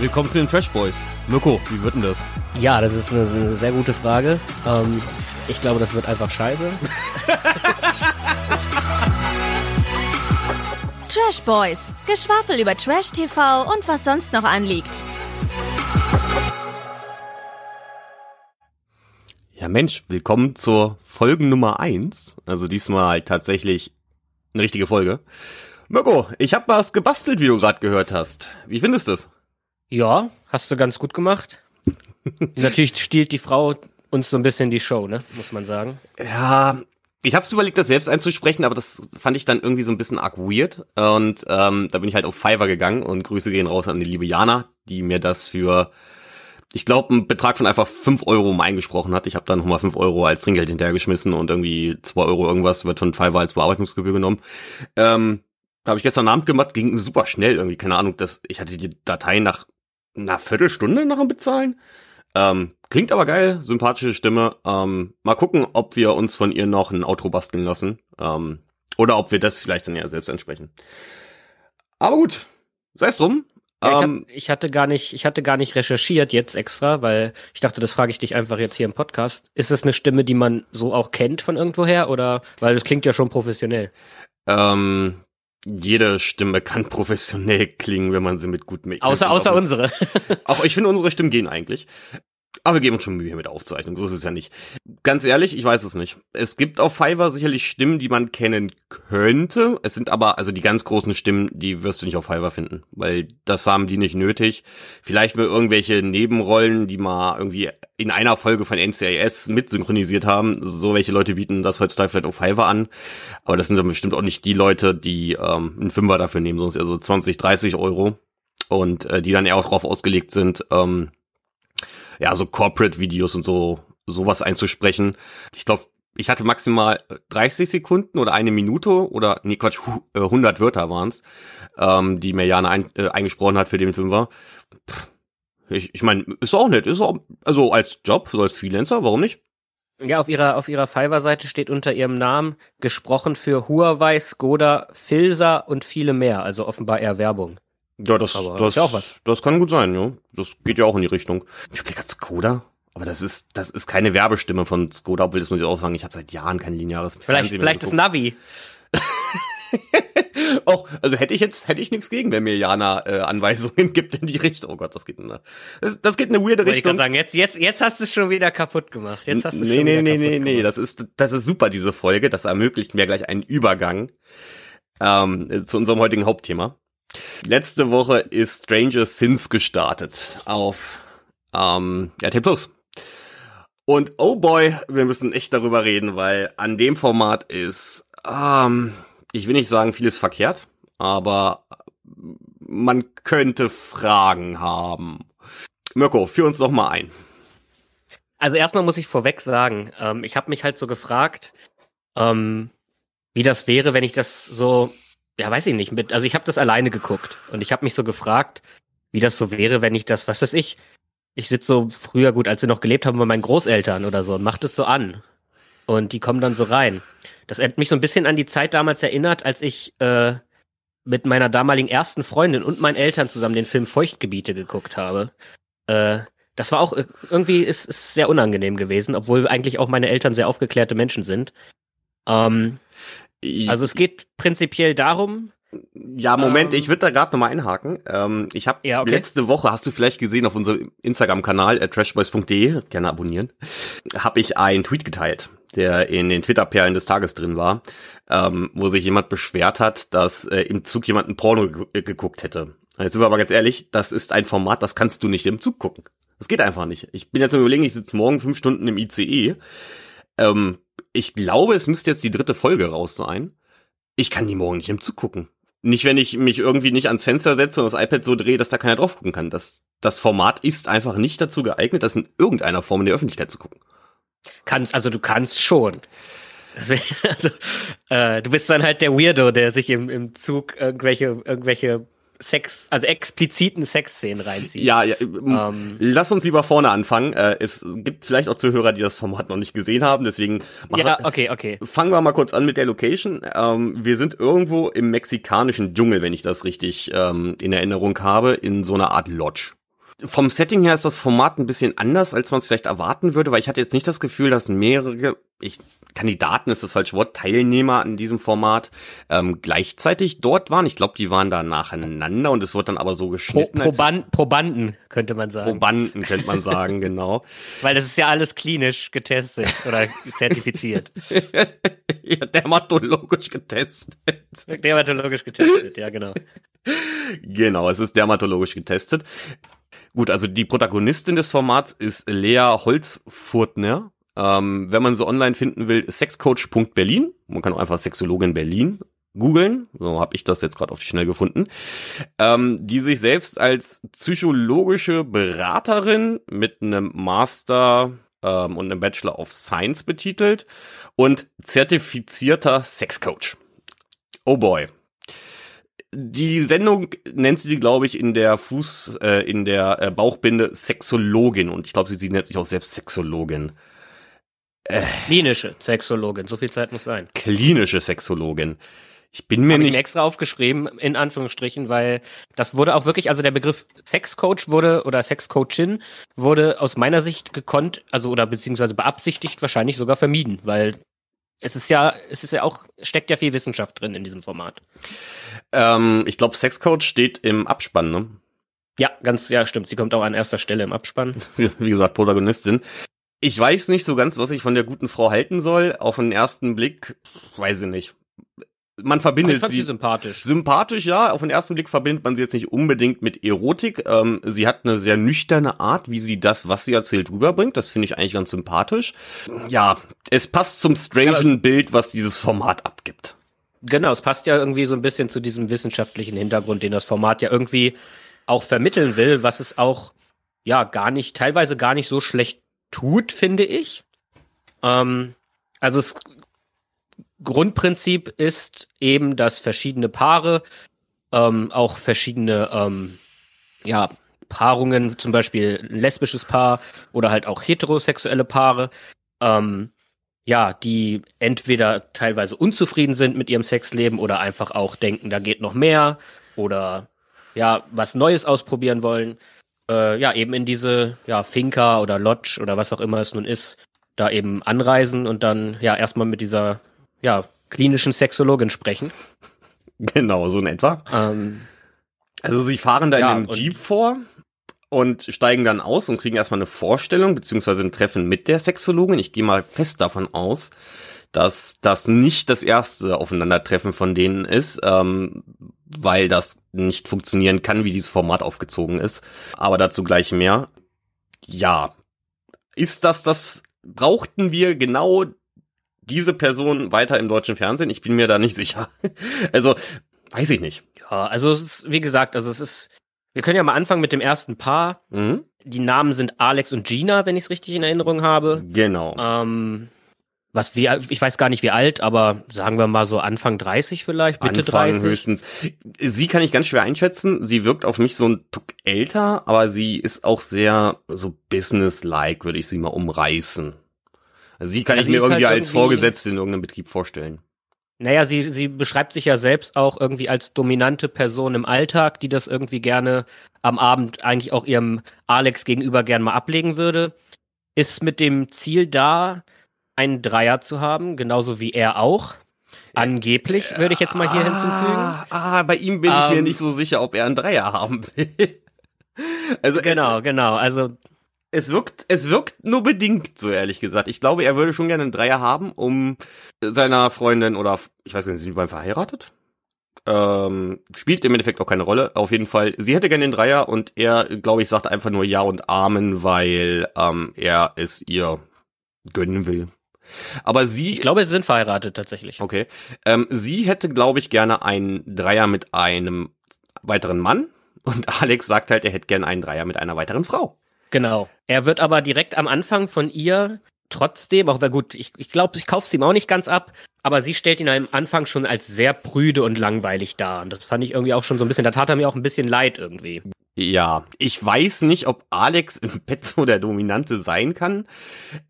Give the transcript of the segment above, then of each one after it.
Willkommen zu den Trash Boys. Mirko, wie wird denn das? Ja, das ist eine, eine sehr gute Frage. Ähm, ich glaube, das wird einfach scheiße. Trash Boys. Geschwafel über Trash TV und was sonst noch anliegt. Ja Mensch, willkommen zur Folge Nummer eins. Also diesmal tatsächlich eine richtige Folge. Mirko, ich hab was gebastelt, wie du gerade gehört hast. Wie findest du es? Ja, hast du ganz gut gemacht. Natürlich stiehlt die Frau uns so ein bisschen die Show, ne? Muss man sagen. Ja, ich hab's überlegt, das selbst einzusprechen, aber das fand ich dann irgendwie so ein bisschen arg weird. Und ähm, da bin ich halt auf Fiverr gegangen und Grüße gehen raus an die liebe Jana, die mir das für, ich glaube, einen Betrag von einfach fünf Euro mal eingesprochen hat. Ich habe dann nochmal fünf Euro als Trinkgeld hinterhergeschmissen und irgendwie zwei Euro irgendwas wird von Fiverr als Bearbeitungsgebühr genommen. Ähm, da habe ich gestern Abend gemacht, ging super schnell irgendwie, keine Ahnung, dass ich hatte die Datei nach einer Viertelstunde nach dem Bezahlen. Ähm, klingt aber geil, sympathische Stimme. Ähm, mal gucken, ob wir uns von ihr noch ein Outro basteln lassen. Ähm, oder ob wir das vielleicht dann ja selbst entsprechen. Aber gut, sei es drum. Ja, ich, Ähm, hab, ich hatte gar nicht, ich hatte gar nicht recherchiert jetzt extra, weil ich dachte, das frage ich dich einfach jetzt hier im Podcast. Ist es eine Stimme, die man so auch kennt von irgendwoher oder weil das klingt ja schon professionell. ähm, jede Stimme kann professionell klingen, wenn man sie mit gutem Außer außer unsere. Auch ich finde, unsere Stimmen gehen eigentlich. Aber wir geben uns schon Mühe mit Aufzeichnung, so ist es ja nicht. Ganz ehrlich, ich weiß es nicht. Es gibt auf Fiverr sicherlich Stimmen, die man kennen könnte. Es sind aber, also die ganz großen Stimmen, die wirst du nicht auf Fiverr finden, weil das haben die nicht nötig. Vielleicht mit irgendwelche Nebenrollen, die mal irgendwie in einer Folge von NCIS mit synchronisiert haben. So welche Leute bieten das heutzutage vielleicht auf Fiverr an. Aber das sind dann bestimmt auch nicht die Leute, die ähm, einen Fünfer dafür nehmen, sonst eher so 20, 30 Euro. Und äh, die dann eher auch drauf ausgelegt sind, ähm, ja, so Corporate-Videos und so, sowas einzusprechen. Ich glaube, ich hatte maximal 30 Sekunden oder eine Minute oder, nee, Quatsch, hu- äh, 100 Wörter waren's, ähm, die mir Jana ein, äh, eingesprochen hat für den Fünfer. Ich, ich meine, ist auch nett, ist auch, also als Job, so als Freelancer, warum nicht? Ja, auf ihrer, auf ihrer Fiverr-Seite steht unter ihrem Namen gesprochen für Huawei, Skoda, Filsa und viele mehr. Also offenbar eher Werbung. Ja, das, Aber das, ist ja auch was. das kann gut sein, ja. Das geht ja auch in die Richtung. Ich blicke Skoda, aber das ist, das ist keine Werbestimme von Skoda, obwohl das muss ich auch sagen, ich habe seit Jahren kein lineares Vielleicht, Fernsehen vielleicht das. Navi. Auch, also hätte ich jetzt, hätte ich nichts gegen, wenn mir Jana äh, Anweisungen gibt in die Richtung. Oh Gott, das geht in eine, das, das geht in eine weirde Wollte ich gerade Richtung. sagen, jetzt, jetzt, jetzt hast du es schon wieder kaputt gemacht. Jetzt hast du nee, schon nee, wieder nee, kaputt nee, nee, gemacht. das ist, das ist super, diese Folge. Das ermöglicht mir gleich einen Übergang ähm, zu unserem heutigen Hauptthema. Letzte Woche ist Stranger Sins gestartet auf ähm, RT Plus. Und oh boy, wir müssen echt darüber reden, weil an dem Format ist, ähm, ich will nicht sagen, vieles verkehrt, aber man könnte Fragen haben. Mirko, führ uns doch mal ein. Also erstmal muss ich vorweg sagen, ähm, ich habe mich halt so gefragt, ähm, wie das wäre, wenn ich das so, ja weiß ich nicht, mit, also ich habe das alleine geguckt und ich habe mich so gefragt, wie das so wäre, wenn ich das, was weiß ich, ich sitze so früher gut, als sie noch gelebt haben bei meinen Großeltern oder so und mach das so an und die kommen dann so rein. Das hat mich so ein bisschen an die Zeit damals erinnert, als ich äh, mit meiner damaligen ersten Freundin und meinen Eltern zusammen den Film Feuchtgebiete geguckt habe. Äh, das war auch irgendwie ist, ist sehr unangenehm gewesen, obwohl eigentlich auch meine Eltern sehr aufgeklärte Menschen sind. Ähm, also es geht prinzipiell darum, Ja, Moment, Ähm, ich würde da gerade nochmal einhaken. Ähm, ich habe Ja, okay. letzte Woche, hast du vielleicht gesehen auf unserem Instagram-Kanal, äh, trashboys.de, gerne abonnieren, habe ich einen Tweet geteilt, der in den Twitter-Perlen des Tages drin war, ähm, wo sich jemand beschwert hat, dass äh, im Zug jemand ein Porno ge äh, geguckt hätte. Jetzt sind wir aber ganz ehrlich, das ist ein Format, das kannst du nicht im Zug gucken. Das geht einfach nicht. Ich bin jetzt am überlegen, ich sitze morgen fünf Stunden im ICE. Ähm, ich glaube, es müsste jetzt die dritte Folge raus sein. Ich kann die morgen nicht im Zug gucken. Nicht, wenn ich mich irgendwie nicht ans Fenster setze und das iPad so drehe, dass da keiner drauf gucken kann. Das, das Format ist einfach nicht dazu geeignet, das in irgendeiner Form in der Öffentlichkeit zu gucken. kannst, also du kannst schon. Deswegen, Also, äh, du bist dann halt der Weirdo, der sich im, im Zug irgendwelche, irgendwelche Sex, also expliziten Sexszenen reinzieht. Ja, ja ähm, Ähm, lass uns lieber vorne anfangen. Äh, es gibt vielleicht auch Zuhörer, die das Format noch nicht gesehen haben, deswegen machen ja, okay, okay. Fangen wir mal kurz an mit der Location. Ähm, wir sind irgendwo im mexikanischen Dschungel, wenn ich das richtig ähm, in Erinnerung habe, in so einer Art Lodge. Vom Setting her ist das Format ein bisschen anders, als man es vielleicht erwarten würde, weil ich hatte jetzt nicht das Gefühl, dass mehrere ich, Kandidaten ist das falsche Wort, Teilnehmer an diesem Format ähm, gleichzeitig dort waren. Ich glaube, die waren da nacheinander und es wird dann aber so geschnitten. Pro, Proban Probanden, könnte man sagen. Probanden, könnte man sagen, genau. Weil das ist ja alles klinisch getestet oder zertifiziert. ja, dermatologisch getestet. Dermatologisch getestet, ja, genau. Genau, es ist dermatologisch getestet. Gut, also die Protagonistin des Formats ist Lea Holzfurtner. Ähm, wenn man so online finden will, sexcoach.berlin. Man kann auch einfach Sexologin Berlin googeln. So habe ich das jetzt gerade auf die Schnell gefunden. Ähm, die sich selbst als psychologische Beraterin mit einem Master ähm, und einem Bachelor of Science betitelt und zertifizierter Sexcoach. Oh boy. Die Sendung nennt sie, glaube ich, in der Fuß, äh, in der äh, Bauchbinde Sexologin und ich glaube, sie, sie nennt sich auch selbst Sexologin. Äh, klinische Sexologin, so viel Zeit muss sein. Klinische Sexologin. Ich bin mir Hab nicht. Ich mir extra aufgeschrieben, in Anführungsstrichen, weil das wurde auch wirklich, also der Begriff Sexcoach wurde oder Sexcoachin wurde aus meiner Sicht gekonnt, also oder beziehungsweise beabsichtigt wahrscheinlich sogar vermieden, weil es ist ja, es ist ja auch, steckt ja viel Wissenschaft drin in diesem Format. Ähm, ich glaube, Sexcoach steht im Abspann, ne? Ja, ganz, ja, stimmt. Sie kommt auch an erster Stelle im Abspann. Wie gesagt, Protagonistin. Ich weiß nicht so ganz, was ich von der guten Frau halten soll. Auf den ersten Blick, weiß ich nicht. Man verbindet sie, sie sympathisch. Sympathisch, ja. Auf den ersten Blick verbindet man sie jetzt nicht unbedingt mit Erotik. Ähm, sie hat eine sehr nüchterne Art, wie sie das, was sie erzählt, rüberbringt. Das finde ich eigentlich ganz sympathisch. Ja, es passt zum strangen Bild, was dieses Format abgibt. Genau, es passt ja irgendwie so ein bisschen zu diesem wissenschaftlichen Hintergrund, den das Format ja irgendwie auch vermitteln will, was es auch ja gar nicht, teilweise gar nicht so schlecht tut, finde ich. Ähm, also das Grundprinzip ist eben, dass verschiedene Paare ähm, auch verschiedene ähm, ja, Paarungen, zum Beispiel ein lesbisches Paar oder halt auch heterosexuelle Paare, ähm, ja, die entweder teilweise unzufrieden sind mit ihrem Sexleben oder einfach auch denken, da geht noch mehr oder ja, was Neues ausprobieren wollen, äh, ja, eben in diese ja, Finca oder Lodge oder was auch immer es nun ist, da eben anreisen und dann ja erstmal mit dieser ja, klinischen Sexologin sprechen. Genau, so in etwa. Ähm, Also sie fahren da Ja, in einem Jeep vor und steigen dann aus und kriegen erstmal eine Vorstellung, beziehungsweise ein Treffen mit der Sexologin. Ich gehe mal fest davon aus, dass das nicht das erste Aufeinandertreffen von denen ist, ähm, weil das nicht funktionieren kann, wie dieses Format aufgezogen ist. Aber dazu gleich mehr. Ja, ist das das, brauchten wir genau diese Person weiter im deutschen Fernsehen? Ich bin mir da nicht sicher. Also, weiß ich nicht. ja, also es ist, wie gesagt, also es ist, wir können ja mal anfangen mit dem ersten Paar. Mhm. Die Namen sind Alex und Gina, wenn ich es richtig in Erinnerung habe. Genau. Ähm, was wie, ich weiß gar nicht wie alt, aber sagen wir mal so Anfang 30 vielleicht, Mitte Anfang 30. höchstens. Sie kann ich ganz schwer einschätzen. Sie wirkt auf mich so ein Tuck älter, aber sie ist auch sehr so business-like, würde ich sie mal umreißen. Also sie kann Ja, ich mir irgendwie halt als irgendwie- Vorgesetzte in irgendeinem Betrieb vorstellen. Naja, sie, sie beschreibt sich ja selbst auch irgendwie als dominante Person im Alltag, die das irgendwie gerne am Abend eigentlich auch ihrem Alex gegenüber gern mal ablegen würde. Ist mit dem Ziel da, einen Dreier zu haben, genauso wie er auch. Angeblich, würde ich jetzt mal hier hinzufügen. Ah, ah, bei ihm bin ich mir Ähm, nicht so sicher, ob er einen Dreier haben will. Also Genau, genau. Also es wirkt, es wirkt nur bedingt, so ehrlich gesagt. Ich glaube, er würde schon gerne einen Dreier haben, um seiner Freundin oder ich weiß gar nicht, sind die beiden verheiratet? Ähm, spielt im Endeffekt auch keine Rolle. Auf jeden Fall, sie hätte gerne den Dreier und er, glaube ich, sagt einfach nur Ja und Amen, weil ähm, er es ihr gönnen will. Aber sie, ich glaube, sie sind verheiratet tatsächlich. okay, ähm, sie hätte, glaube ich, gerne einen Dreier mit einem weiteren Mann und Alex sagt halt, er hätte gerne einen Dreier mit einer weiteren Frau. Genau. Er wird aber direkt am Anfang von ihr trotzdem, auch weil gut, ich, ich glaube, ich kaufe es ihm auch nicht ganz ab, aber sie stellt ihn am Anfang schon als sehr prüde und langweilig dar. Und das fand ich irgendwie auch schon so ein bisschen, da tat er mir auch ein bisschen leid irgendwie. Ja, ich weiß nicht, ob Alex im Bett so der Dominante sein kann.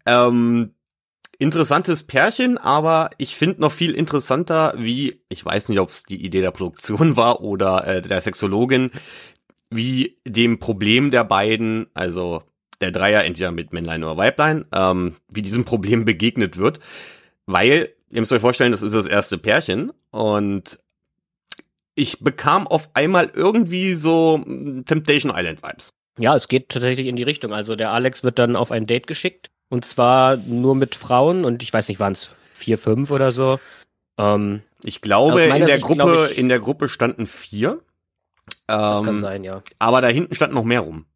Ähm, interessantes Pärchen, aber ich finde noch viel interessanter, wie, ich weiß nicht, ob es die Idee der Produktion war oder äh, der Sexologin, wie dem Problem der beiden, also der Dreier entweder mit Männlein oder Weiblein, ähm, wie diesem Problem begegnet wird. Weil, ihr müsst euch vorstellen, das ist das erste Pärchen und ich bekam auf einmal irgendwie so Temptation Island Vibes. Ja, es geht tatsächlich in die Richtung. Also der Alex wird dann auf ein Date geschickt und zwar nur mit Frauen und ich weiß nicht, waren es vier, fünf oder so. Ähm, ich glaube, in der Sicht, Gruppe, ich, in der Gruppe standen vier. Das ähm, kann sein, ja. Aber da hinten stand noch mehr rum.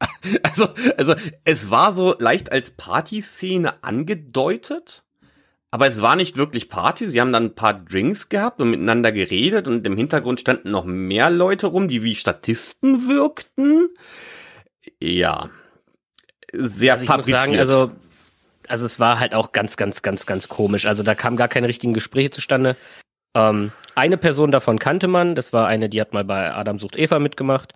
also, also es war so leicht als Partyszene angedeutet, aber es war nicht wirklich Party. Sie haben dann ein paar Drinks gehabt und miteinander geredet und im Hintergrund standen noch mehr Leute rum, die wie Statisten wirkten. Ja, sehr also ich fabriziert. Muss sagen, also, also es war halt auch ganz, ganz, ganz, ganz komisch. Also da kamen gar keine richtigen Gespräche zustande. Ähm, eine Person davon kannte man, das war eine, die hat mal bei Adam sucht Eva mitgemacht.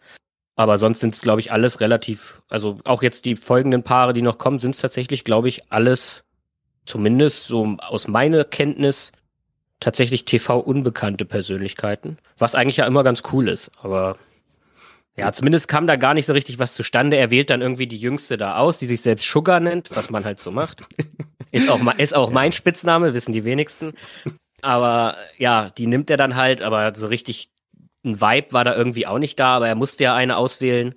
Aber sonst sind es, glaube ich, alles relativ, also auch jetzt die folgenden Paare, die noch kommen, sind es tatsächlich, glaube ich, alles, zumindest so aus meiner Kenntnis, tatsächlich TV-unbekannte Persönlichkeiten. Was eigentlich ja immer ganz cool ist, aber ja, zumindest kam da gar nicht so richtig was zustande. Er wählt dann irgendwie die Jüngste da aus, die sich selbst Sugar nennt, was man halt so macht. Ist auch, ist auch mein Spitzname, wissen die wenigsten. Aber ja, die nimmt er dann halt, aber so richtig ein Vibe war da irgendwie auch nicht da, aber er musste ja eine auswählen.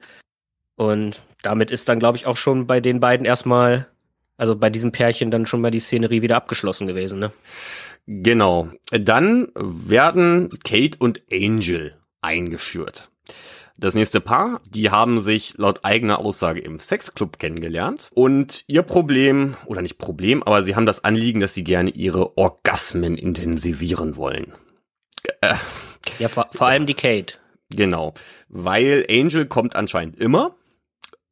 Und damit ist dann, glaube ich, auch schon bei den beiden erstmal, also bei diesem Pärchen dann schon mal die Szenerie wieder abgeschlossen gewesen, ne? Genau. Dann werden Kate und Angel eingeführt. Das nächste Paar, die haben sich laut eigener Aussage im Sexclub kennengelernt und ihr Problem, oder nicht Problem, aber sie haben das Anliegen, dass sie gerne ihre Orgasmen intensivieren wollen. Äh, ja, vor, vor allem die Kate. Genau, weil Angel kommt anscheinend immer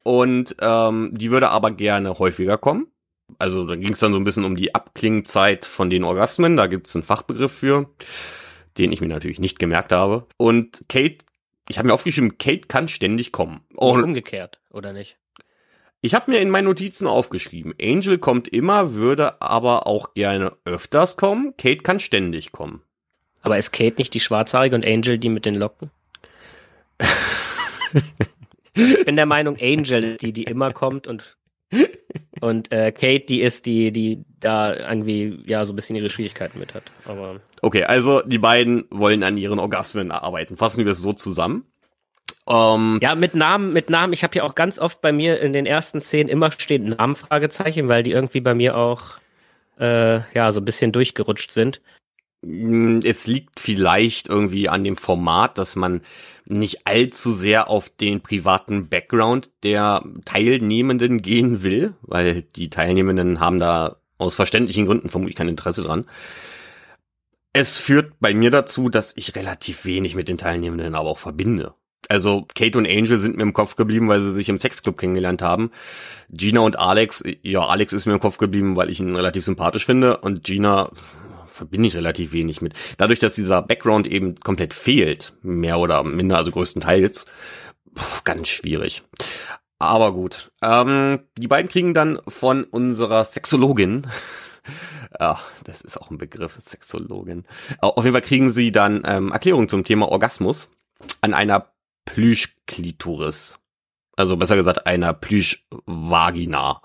und ähm, die würde aber gerne häufiger kommen. Also da ging es dann so ein bisschen um die Abklingzeit von den Orgasmen, da gibt es einen Fachbegriff für, den ich mir natürlich nicht gemerkt habe. Und Kate, ich habe mir aufgeschrieben, Kate kann ständig kommen. Und umgekehrt, oder nicht? Ich habe mir in meinen Notizen aufgeschrieben, Angel kommt immer, würde aber auch gerne öfters kommen. Kate kann ständig kommen. Aber ist Kate nicht die Schwarzhaarige und Angel die mit den Locken? ich bin der Meinung, Angel die, die immer kommt und und äh, Kate, die ist die, die da irgendwie ja so ein bisschen ihre Schwierigkeiten mit hat. Aber okay, also die beiden wollen an ihren Orgasmen arbeiten. Fassen wir es so zusammen. Um, ähm, ja, mit Namen, mit Namen. Ich habe ja auch ganz oft bei mir in den ersten Szenen immer stehen Namenfragezeichen, weil die irgendwie bei mir auch äh, ja so ein bisschen durchgerutscht sind. Hm, es liegt vielleicht irgendwie an dem Format, dass man nicht allzu sehr auf den privaten Background der Teilnehmenden gehen will, weil die Teilnehmenden haben da aus verständlichen Gründen vermutlich kein Interesse dran. Es führt bei mir dazu, dass ich relativ wenig mit den Teilnehmenden aber auch verbinde. Also Kate und Angel sind mir im Kopf geblieben, weil sie sich im Sexclub kennengelernt haben. Gina und Alex, ja, Alex ist mir im Kopf geblieben, weil ich ihn relativ sympathisch finde und Gina verbinde ich relativ wenig mit. Dadurch, dass dieser Background eben komplett fehlt, mehr oder minder, also größtenteils, ganz schwierig. Aber gut. Ähm, die beiden kriegen dann von unserer Sexologin, ja, das ist auch ein Begriff, Sexologin. Auf jeden Fall kriegen sie dann ähm, Erklärungen zum Thema Orgasmus an einer Plüschklitoris. Also besser gesagt einer Plüschvagina.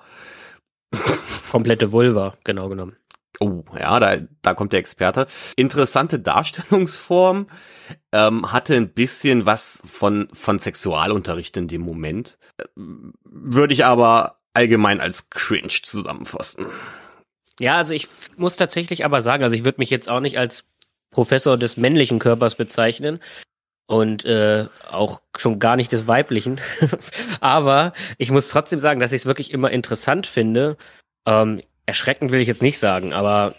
Komplette Vulva, genau genommen. Oh, ja, da, da kommt der Experte. Interessante Darstellungsform, ähm, hatte ein bisschen was von, von Sexualunterricht in dem Moment. Würde ich aber allgemein als cringe zusammenfassen. Ja, also ich muss tatsächlich aber sagen, also ich würde mich jetzt auch nicht als Professor des männlichen Körpers bezeichnen und äh, auch schon gar nicht des weiblichen. aber ich muss trotzdem sagen, dass ich es wirklich immer interessant finde. Ähm, erschreckend will ich jetzt nicht sagen, aber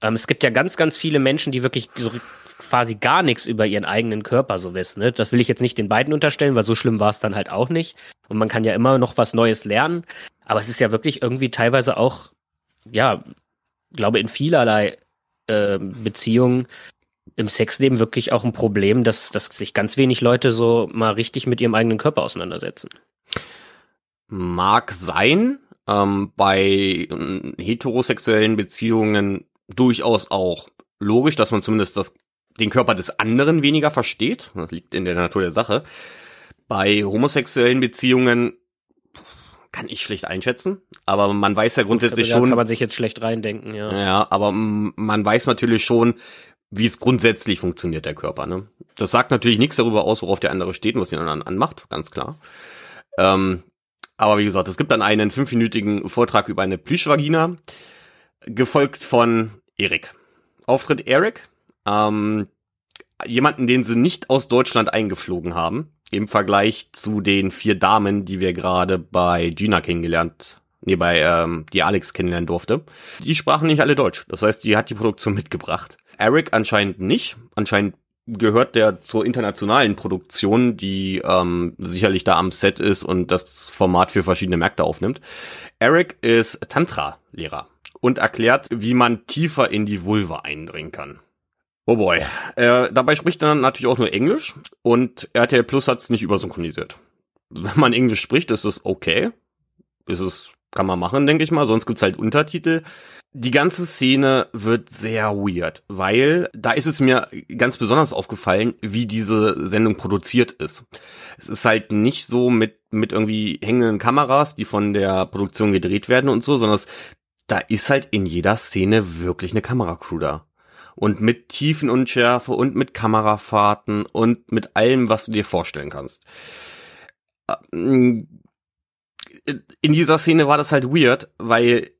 ähm, es gibt ja ganz, ganz viele Menschen, die wirklich so quasi gar nichts über ihren eigenen Körper so wissen. Ne? Das will ich jetzt nicht den beiden unterstellen, weil so schlimm war es dann halt auch nicht. Und man kann ja immer noch was Neues lernen. Aber es ist ja wirklich irgendwie teilweise auch, ja, glaube in vielerlei äh, Beziehungen im Sexleben wirklich auch ein Problem, dass, dass sich ganz wenig Leute so mal richtig mit ihrem eigenen Körper auseinandersetzen. Mag sein, ähm, bei äh, heterosexuellen Beziehungen durchaus auch logisch, dass man zumindest das, den Körper des anderen weniger versteht. Das liegt in der Natur der Sache. Bei homosexuellen Beziehungen kann ich schlecht einschätzen, aber man weiß ja grundsätzlich Also schon. kann man sich jetzt schlecht reindenken, ja. Ja, aber man weiß natürlich schon, wie es grundsätzlich funktioniert, der Körper. Ne? Das sagt natürlich nichts darüber aus, worauf der andere steht und was ihn dann anmacht, ganz klar. Ähm, aber wie gesagt, es gibt dann einen fünfminütigen Vortrag über eine Plüschvagina, gefolgt von Erik. Auftritt Erik, ähm, jemanden, den sie nicht aus Deutschland eingeflogen haben, im Vergleich zu den vier Damen, die wir gerade bei Gina kennengelernt, nee, bei ähm, die Alex kennenlernen durfte. Die sprachen nicht alle Deutsch. Das heißt, die hat die Produktion mitgebracht. Eric anscheinend nicht. Anscheinend gehört der zur internationalen Produktion, die ähm, sicherlich da am Set ist und das Format für verschiedene Märkte aufnimmt. Eric ist Tantra-Lehrer und erklärt, wie man tiefer in die Vulva eindringen kann. Oh boy. Äh, dabei spricht er dann natürlich auch nur Englisch und RTL Plus hat es nicht übersynchronisiert. Wenn man Englisch spricht, ist es okay. Ist es, kann man machen, denke ich mal. Sonst gibt's halt Untertitel. Die ganze Szene wird sehr weird, weil da ist es mir ganz besonders aufgefallen, wie diese Sendung produziert ist. Es ist halt nicht so mit, mit irgendwie hängenden Kameras, die von der Produktion gedreht werden und so, sondern es, da ist halt in jeder Szene wirklich eine Kameracrew da und mit Tiefenunschärfe und mit Kamerafahrten und mit allem, was du dir vorstellen kannst. In dieser Szene war das halt weird, weil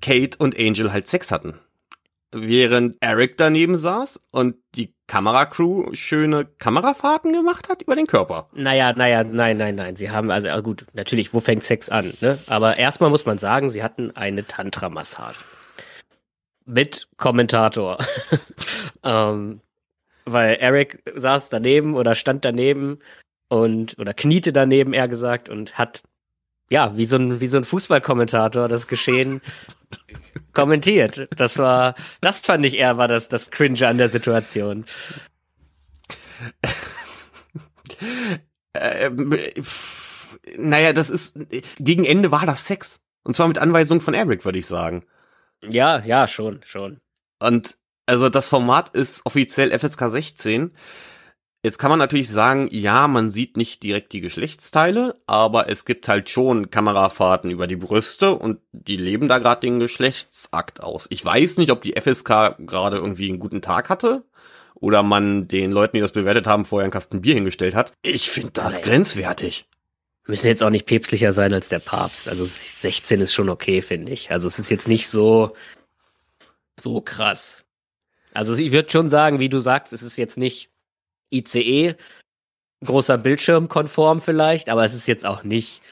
Kate und Angel halt Sex hatten. Während Eric daneben saß und die Kameracrew schöne Kamerafahrten gemacht hat über den Körper. Naja, naja, nein, nein, nein. Sie haben, also gut, natürlich, wo fängt Sex an? Ne? Aber erstmal muss man sagen, sie hatten eine Tantra-Massage. Mit Kommentator. ähm, weil Eric saß daneben oder stand daneben und oder kniete daneben, eher gesagt, und hat ja, wie so ein, wie so ein Fußballkommentator das Geschehen kommentiert. Das war, das fand ich eher war das, das Cringe an der Situation. ähm, naja, das ist, gegen Ende war das Sex. Und zwar mit Anweisung von Eric, würde ich sagen. Ja, ja, schon, schon. Und also das Format ist offiziell FSK 16. Jetzt kann man natürlich sagen, ja, man sieht nicht direkt die Geschlechtsteile, aber es gibt halt schon Kamerafahrten über die Brüste und die leben da gerade den Geschlechtsakt aus. Ich weiß nicht, ob die FSK gerade irgendwie einen guten Tag hatte oder man den Leuten, die das bewertet haben, vorher einen Kasten Bier hingestellt hat. Ich finde das Nein. grenzwertig. müssen jetzt auch nicht päpstlicher sein als der Papst. Also 16 ist schon okay, finde ich. Also es ist jetzt nicht so, so krass. Also ich würde schon sagen, wie du sagst, es ist jetzt nicht ICE, großer Bildschirm konform vielleicht, aber es ist jetzt auch nicht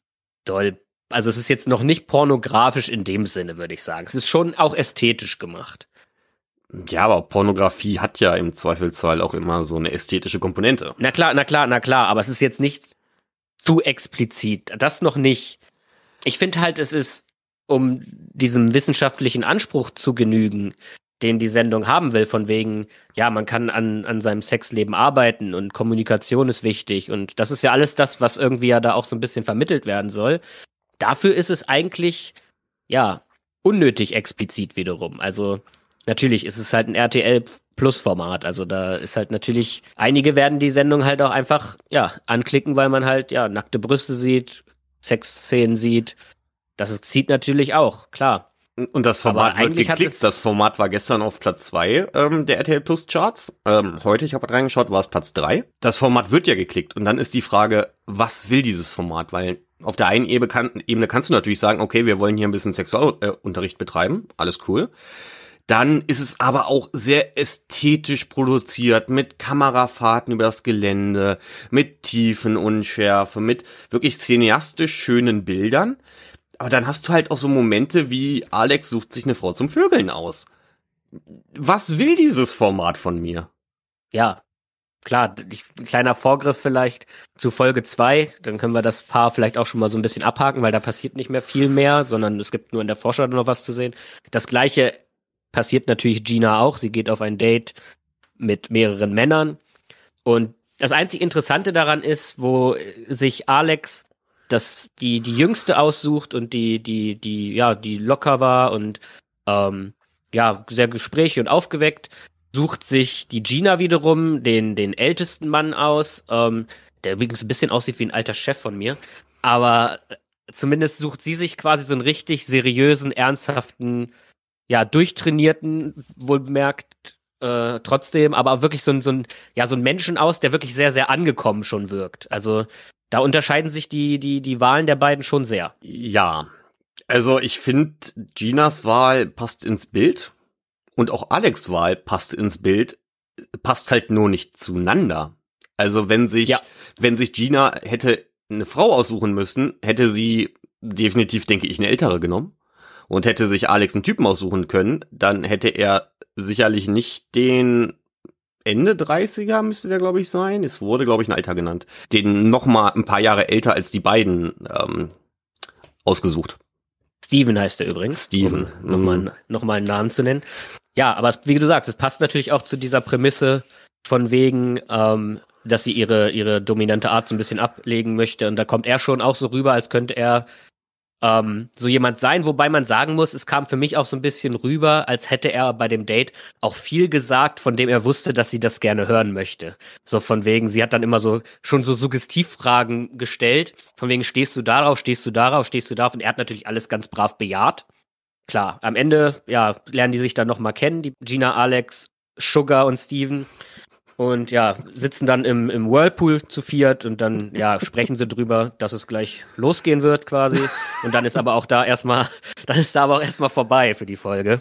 doll. Also es ist jetzt noch nicht pornografisch in dem Sinne, würde ich sagen. Es ist schon auch ästhetisch gemacht. Ja, aber Pornografie hat ja im Zweifelsfall auch immer so eine ästhetische Komponente. Na klar, na klar, na klar, aber es ist jetzt nicht zu explizit. Das noch nicht. Ich finde halt, es ist, um diesem wissenschaftlichen Anspruch zu genügen, den die Sendung haben will, von wegen, ja, man kann an, an seinem Sexleben arbeiten und Kommunikation ist wichtig und das ist ja alles das, was irgendwie ja da auch so ein bisschen vermittelt werden soll. Dafür ist es eigentlich, ja, unnötig explizit wiederum. Also natürlich ist es halt ein RTL Plus Format. Also da ist halt natürlich, einige werden die Sendung halt auch einfach, ja, anklicken, weil man halt, ja, nackte Brüste sieht, Sexszenen sieht. Das zieht natürlich auch, klar. Und das Format Aber wird geklickt. Das Format war gestern auf Platz zwei ähm, der RTL Plus Charts. Ähm, heute, ich habe reingeschaut, war es Platz drei. Das Format wird ja geklickt. Und dann ist die Frage, was will dieses Format? Weil auf der einen Ebene, kann, Ebene kannst du natürlich sagen, okay, wir wollen hier ein bisschen Sexualunterricht betreiben. Alles cool. Dann ist es aber auch sehr ästhetisch produziert, mit Kamerafahrten über das Gelände, mit Tiefenunschärfe, mit wirklich cineastisch schönen Bildern. Aber dann hast du halt auch so Momente wie Alex sucht sich eine Frau zum Vögeln aus. Was will dieses Format von mir? Ja, klar, ein kleiner Vorgriff vielleicht zu Folge zwei. Dann können wir das Paar vielleicht auch schon mal so ein bisschen abhaken, weil da passiert nicht mehr viel mehr, sondern es gibt nur in der Vorschau noch was zu sehen. Das gleiche passiert natürlich Gina auch. Sie geht auf ein Date mit mehreren Männern. Und das einzig Interessante daran ist, wo sich Alex das die die jüngste aussucht und die die die ja die locker war und ähm, ja sehr gesprächig und aufgeweckt sucht sich die Gina wiederum den den ältesten Mann aus ähm, der übrigens ein bisschen aussieht wie ein alter Chef von mir. Aber äh, zumindest sucht sie sich quasi so einen richtig seriösen, ernsthaften, ja, durchtrainierten, wohlbemerkt, äh, trotzdem, aber wirklich so ein, so ein, ja, so ein Menschen aus, der wirklich sehr, sehr angekommen schon wirkt. Also da unterscheiden sich die, die, die Wahlen der beiden schon sehr. Ja. Also ich finde, Ginas Wahl passt ins Bild und auch Alex Wahl passt ins Bild, passt halt nur nicht zueinander. Also wenn sich, ja. wenn sich Gina hätte eine Frau aussuchen müssen, hätte sie definitiv, denke ich, eine ältere genommen. Und hätte sich Alex einen Typen aussuchen können, dann hätte er sicherlich nicht den Ende 30er müsste der, glaube ich, sein. Es wurde, glaube ich, ein Alter genannt. Den noch mal ein paar Jahre älter als die beiden ähm, ausgesucht. Steven heißt er übrigens. Steven. Um nochmal, mhm. noch mal einen Namen zu nennen. Ja, aber wie du sagst, es passt natürlich auch zu dieser Prämisse von wegen, ähm, dass sie ihre, ihre dominante Art so ein bisschen ablegen möchte. Und da kommt er schon auch so rüber, als könnte er ähm, so jemand sein, wobei man sagen muss, es kam für mich auch so ein bisschen rüber, als hätte er bei dem Date auch viel gesagt, von dem er wusste, dass sie das gerne hören möchte. So von wegen, sie hat dann immer so schon so Suggestivfragen gestellt, von wegen, stehst du darauf, stehst du darauf, stehst du darauf und er hat natürlich alles ganz brav bejaht. Klar, am Ende, ja, lernen die sich dann nochmal kennen, die Gina, Alex, Sugar und Steven und ja, sitzen dann im, im Whirlpool zu viert und dann ja, sprechen sie drüber, dass es gleich losgehen wird quasi. Und dann ist aber auch da erstmal, dann ist da aber auch erstmal vorbei für die Folge.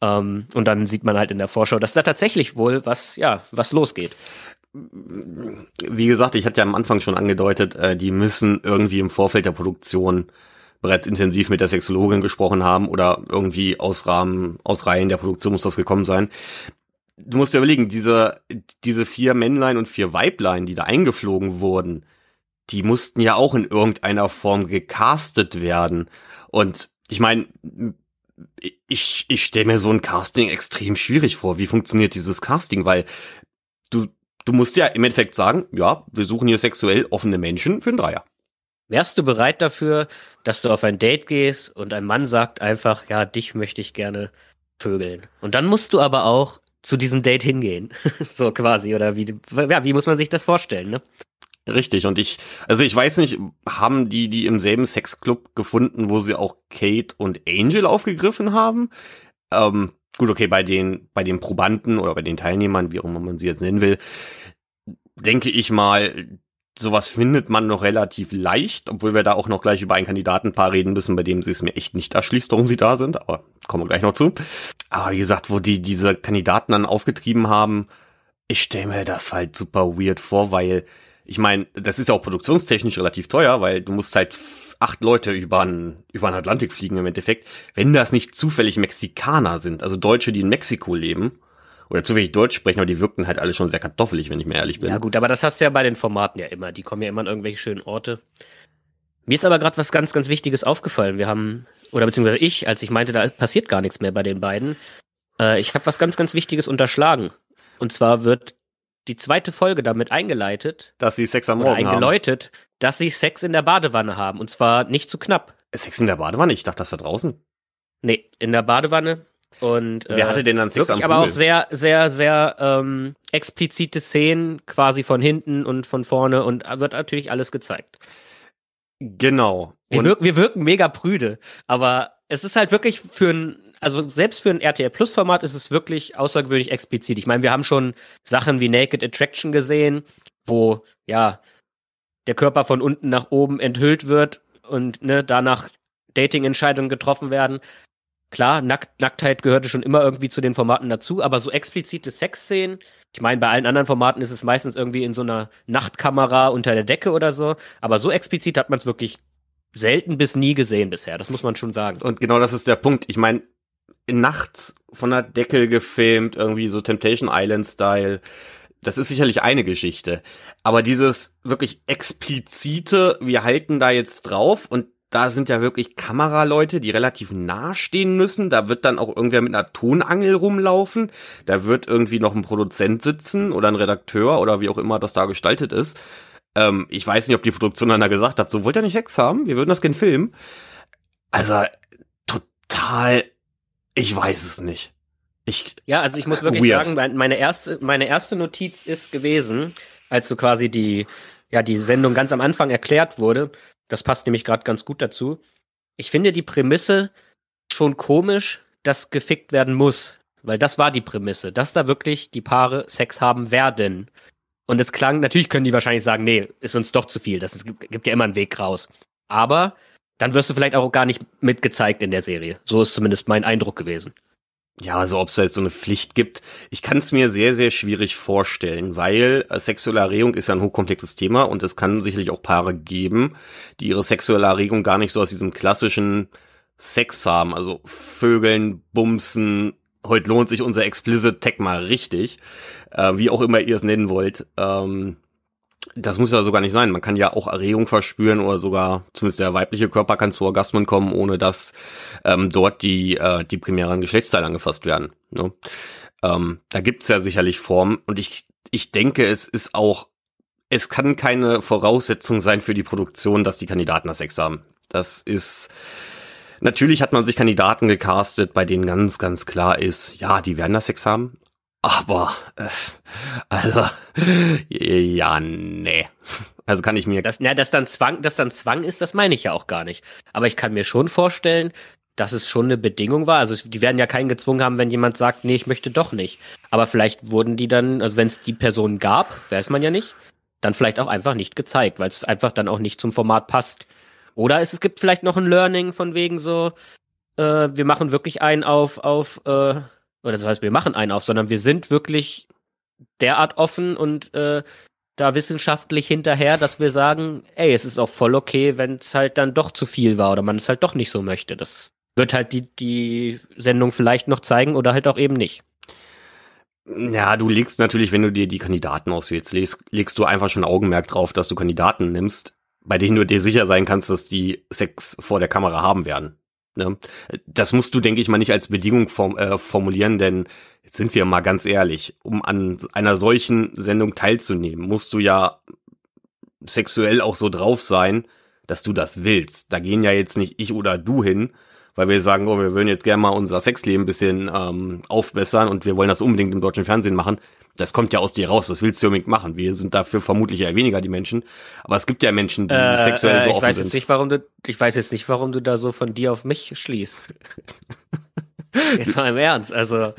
Ähm, und dann sieht man halt in der Vorschau, dass da tatsächlich wohl was, ja, was losgeht. Wie gesagt, ich hatte ja am Anfang schon angedeutet, äh, die müssen irgendwie im Vorfeld der Produktion bereits intensiv mit der Sexologin gesprochen haben oder irgendwie aus Rahmen, aus Reihen der Produktion muss das gekommen sein du musst dir überlegen, diese, diese vier Männlein und vier Weiblein, die da eingeflogen wurden, die mussten ja auch in irgendeiner Form gecastet werden. Und ich meine, ich, ich stelle mir so ein Casting extrem schwierig vor. Wie funktioniert dieses Casting? Weil du, du musst ja im Endeffekt sagen, ja, wir suchen hier sexuell offene Menschen für einen Dreier. Wärst du bereit dafür, dass du auf ein Date gehst und ein Mann sagt einfach, ja, dich möchte ich gerne vögeln. Und dann musst du aber auch zu diesem Date hingehen. so quasi. Oder wie, ja, wie muss man sich das vorstellen, ne? Richtig. Und ich, also ich weiß nicht, haben die die im selben Sexclub gefunden, wo sie auch Kate und Angel aufgegriffen haben? Ähm, gut, okay, bei den, bei den Probanden oder bei den Teilnehmern, wie auch immer man sie jetzt nennen will, denke ich mal, sowas findet man noch relativ leicht, obwohl wir da auch noch gleich über ein Kandidatenpaar reden müssen, bei dem sie es mir echt nicht erschließt, warum sie da sind, aber kommen wir gleich noch zu. Aber wie gesagt, wo die diese Kandidaten dann aufgetrieben haben, ich stelle mir das halt super weird vor, weil ich meine, das ist auch produktionstechnisch relativ teuer, weil du musst halt acht Leute über den Atlantik fliegen im Endeffekt, wenn das nicht zufällig Mexikaner sind, also Deutsche, die in Mexiko leben oder zu wenig Deutsch sprechen, aber die wirkten halt alle schon sehr kartoffelig, wenn ich mir ehrlich bin. Ja gut, aber das hast du ja bei den Formaten ja immer. Die kommen ja immer an irgendwelche schönen Orte. Mir ist aber gerade was ganz, ganz Wichtiges aufgefallen. Wir haben, oder beziehungsweise ich, als ich meinte, da passiert gar nichts mehr bei den beiden. Äh, ich habe was ganz, ganz Wichtiges unterschlagen. Und zwar wird die zweite Folge damit eingeleitet, dass sie Sex am Morgen eingeläutet, haben. dass sie Sex in der Badewanne haben. Und zwar nicht zu knapp. Sex in der Badewanne? Ich dachte, das war draußen. Nee, in der Badewanne. Und, Wer hatte denn dann Sex wirklich am Pool? aber auch sehr, sehr, sehr ähm, explizite Szenen quasi von hinten und von vorne und wird natürlich alles gezeigt. Genau. Wir, wirken, wir wirken mega prüde, aber es ist halt wirklich für ein, also selbst für ein RTL Plus Format ist es wirklich außergewöhnlich explizit. Ich meine, wir haben schon Sachen wie Naked Attraction gesehen, wo ja der Körper von unten nach oben enthüllt wird und ne, danach Dating-Entscheidungen getroffen werden. Klar, Nackt Nacktheit gehörte schon immer irgendwie zu den Formaten dazu, aber so explizite Sexszenen, ich meine, bei allen anderen Formaten ist es meistens irgendwie in so einer Nachtkamera unter der Decke oder so, aber so explizit hat man es wirklich selten bis nie gesehen bisher, das muss man schon sagen. Und genau das ist der Punkt. Ich meine, nachts von der Decke gefilmt, irgendwie so Temptation Island Style. Das ist sicherlich eine Geschichte. Aber dieses wirklich explizite, wir halten da jetzt drauf und da sind ja wirklich Kameraleute, die relativ nah stehen müssen. Da wird dann auch irgendwer mit einer Tonangel rumlaufen. Da wird irgendwie noch ein Produzent sitzen oder ein Redakteur oder wie auch immer das da gestaltet ist. Ähm, ich weiß nicht, ob die Produktion dann da gesagt hat, so wollt ihr nicht Sex haben? Wir würden das gerne filmen. Also total, ich weiß es nicht. Ich, ja, also ich muss wirklich weird. sagen, meine erste, meine erste Notiz ist gewesen, als du quasi die ja die Sendung ganz am Anfang erklärt wurde. Das passt nämlich gerade ganz gut dazu. Ich finde die Prämisse schon komisch, dass gefickt werden muss. Weil das war die Prämisse, dass da wirklich die Paare Sex haben werden. Und es klang, natürlich können die wahrscheinlich sagen, nee, ist uns doch zu viel. Das ist, gibt ja immer einen Weg raus. Aber dann wirst du vielleicht auch gar nicht mitgezeigt in der Serie. So ist zumindest mein Eindruck gewesen. Ja, also ob es da jetzt so eine Pflicht gibt, ich kann es mir sehr, sehr schwierig vorstellen, weil äh, sexuelle Erregung ist ja ein hochkomplexes Thema und es kann sicherlich auch Paare geben, die ihre sexuelle Erregung gar nicht so aus diesem klassischen Sex haben, also Vögeln, Bumsen, heute lohnt sich unser explicit Tag mal richtig, äh, wie auch immer ihr es nennen wollt. Ähm, das muss ja sogar nicht sein. Man kann ja auch Erregung verspüren oder sogar, zumindest der weibliche Körper kann zu Orgasmen kommen, ohne dass ähm, dort die, äh, die primären Geschlechtsteile angefasst werden. Ne? Ähm, da gibt's ja sicherlich Formen und ich, ich denke, es ist auch, es kann keine Voraussetzung sein für die Produktion, dass die Kandidaten das Sex haben. Das ist, Natürlich hat man sich Kandidaten gecastet, bei denen ganz, ganz klar ist, ja, die werden das Sex haben. Aber, äh, also, ja, nee. Also kann ich mir. Das, ja, dass dann Zwang, dass dann Zwang ist, das meine ich ja auch gar nicht. Aber ich kann mir schon vorstellen, dass es schon eine Bedingung war. Also die werden ja keinen gezwungen haben, wenn jemand sagt, nee, ich möchte doch nicht. Aber vielleicht wurden die dann, also wenn es die Person gab, weiß man ja nicht, dann vielleicht auch einfach nicht gezeigt, weil es einfach dann auch nicht zum Format passt. Oder es, es gibt vielleicht noch ein Learning von wegen so, äh, wir machen wirklich einen auf, auf, äh, oder das heißt, wir machen einen auf, sondern wir sind wirklich derart offen und äh, da wissenschaftlich hinterher, dass wir sagen, ey, es ist auch voll okay, wenn es halt dann doch zu viel war oder man es halt doch nicht so möchte. Das wird halt die, die Sendung vielleicht noch zeigen oder halt auch eben nicht. Ja, du legst natürlich, wenn du dir die Kandidaten auswählst, legst, legst du einfach schon Augenmerk drauf, dass du Kandidaten nimmst, bei denen du dir sicher sein kannst, dass die Sex vor der Kamera haben werden. Ne? Das musst du, denke ich mal, nicht als Bedingung form äh, formulieren, denn jetzt sind wir mal ganz ehrlich, um an einer solchen Sendung teilzunehmen, musst du ja sexuell auch so drauf sein, dass du das willst. Da gehen ja jetzt nicht ich oder du hin, weil wir sagen, oh, wir würden jetzt gerne mal unser Sexleben ein bisschen ähm, aufbessern und wir wollen das unbedingt im deutschen Fernsehen machen das kommt ja aus dir raus, das willst du unbedingt machen. Wir sind dafür vermutlich eher weniger die Menschen. Aber es gibt ja Menschen, die äh, sexuell äh, so offen weiß sind. Jetzt nicht, warum du, ich weiß jetzt nicht, warum du da so von dir auf mich schließt. Jetzt mal im Ernst, also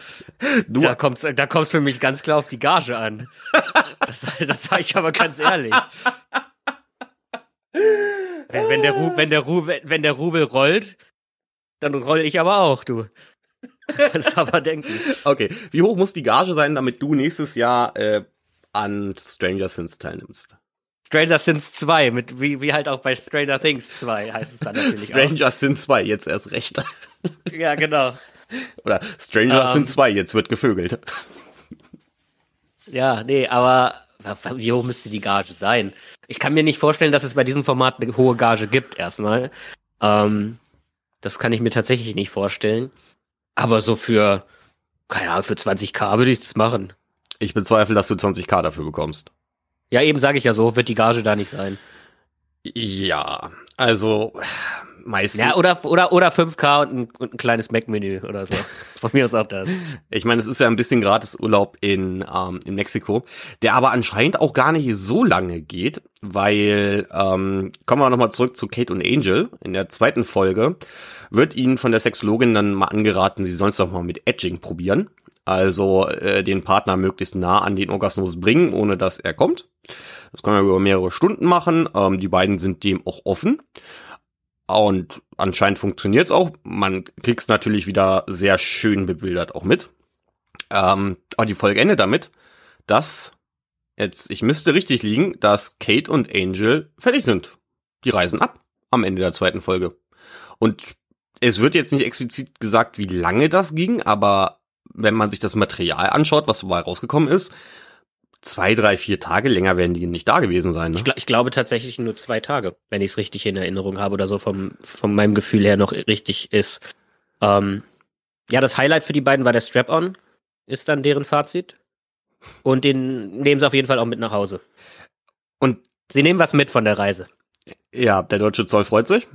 du, da kommt da kommt's für mich ganz klar auf die Gage an. Das, das sage ich aber ganz ehrlich. Wenn, wenn, der Ru, wenn, der Ru, wenn der Rubel rollt, dann roll ich aber auch, du. Das aber denken. Okay, wie hoch muss die Gage sein, damit du nächstes Jahr äh, an Stranger Things teilnimmst? Stranger Things 2, mit, wie, wie halt auch bei Stranger Things 2 heißt es dann natürlich Stranger auch. Things 2, jetzt erst recht. ja, genau. Oder Stranger um, Things 2, jetzt wird gevögelt. Ja, nee, aber wie hoch müsste die Gage sein? Ich kann mir nicht vorstellen, dass es bei diesem Format eine hohe Gage gibt, erstmal. Ähm, das kann ich mir tatsächlich nicht vorstellen. Aber so für, keine Ahnung, für 20k würde ich das machen. Ich bezweifle, dass du 20k dafür bekommst. Ja, eben sage ich ja so, wird die Gage da nicht sein. Ja, also meistens. Ja, oder, oder, oder 5K und ein, und ein kleines Mac-Menü oder so. Von mir aus auch das. Ich meine, es ist ja ein bisschen gratis Urlaub in, ähm, in Mexiko, der aber anscheinend auch gar nicht so lange geht, weil, ähm, kommen wir nochmal zurück zu Kate und Angel. In der zweiten Folge wird ihnen von der Sexologin dann mal angeraten, sie sollen es doch mal mit Edging probieren. Also äh, den Partner möglichst nah an den Orgasmus bringen, ohne dass er kommt. Das kann man über mehrere Stunden machen. Ähm, die beiden sind dem auch offen. Und anscheinend funktioniert's auch. Man kriegt's natürlich wieder sehr schön bebildert auch mit. Ähm, aber die Folge endet damit, dass jetzt, ich müsste richtig liegen, dass Kate und Angel fertig sind. Die reisen ab am Ende der zweiten Folge. Und es wird jetzt nicht explizit gesagt, wie lange das ging, aber wenn man sich das Material anschaut, was dabei rausgekommen ist, zwei, drei, vier Tage länger werden die nicht da gewesen sein. Ne? Ich, ich, glaube tatsächlich nur zwei Tage, wenn ich es richtig in Erinnerung habe oder so vom, von meinem Gefühl her noch richtig ist. Ähm, ja, das Highlight für die beiden war der Strap-on, ist dann deren Fazit. Und den nehmen sie auf jeden Fall auch mit nach Hause. Und sie nehmen was mit von der Reise. Ja, der deutsche Zoll freut sich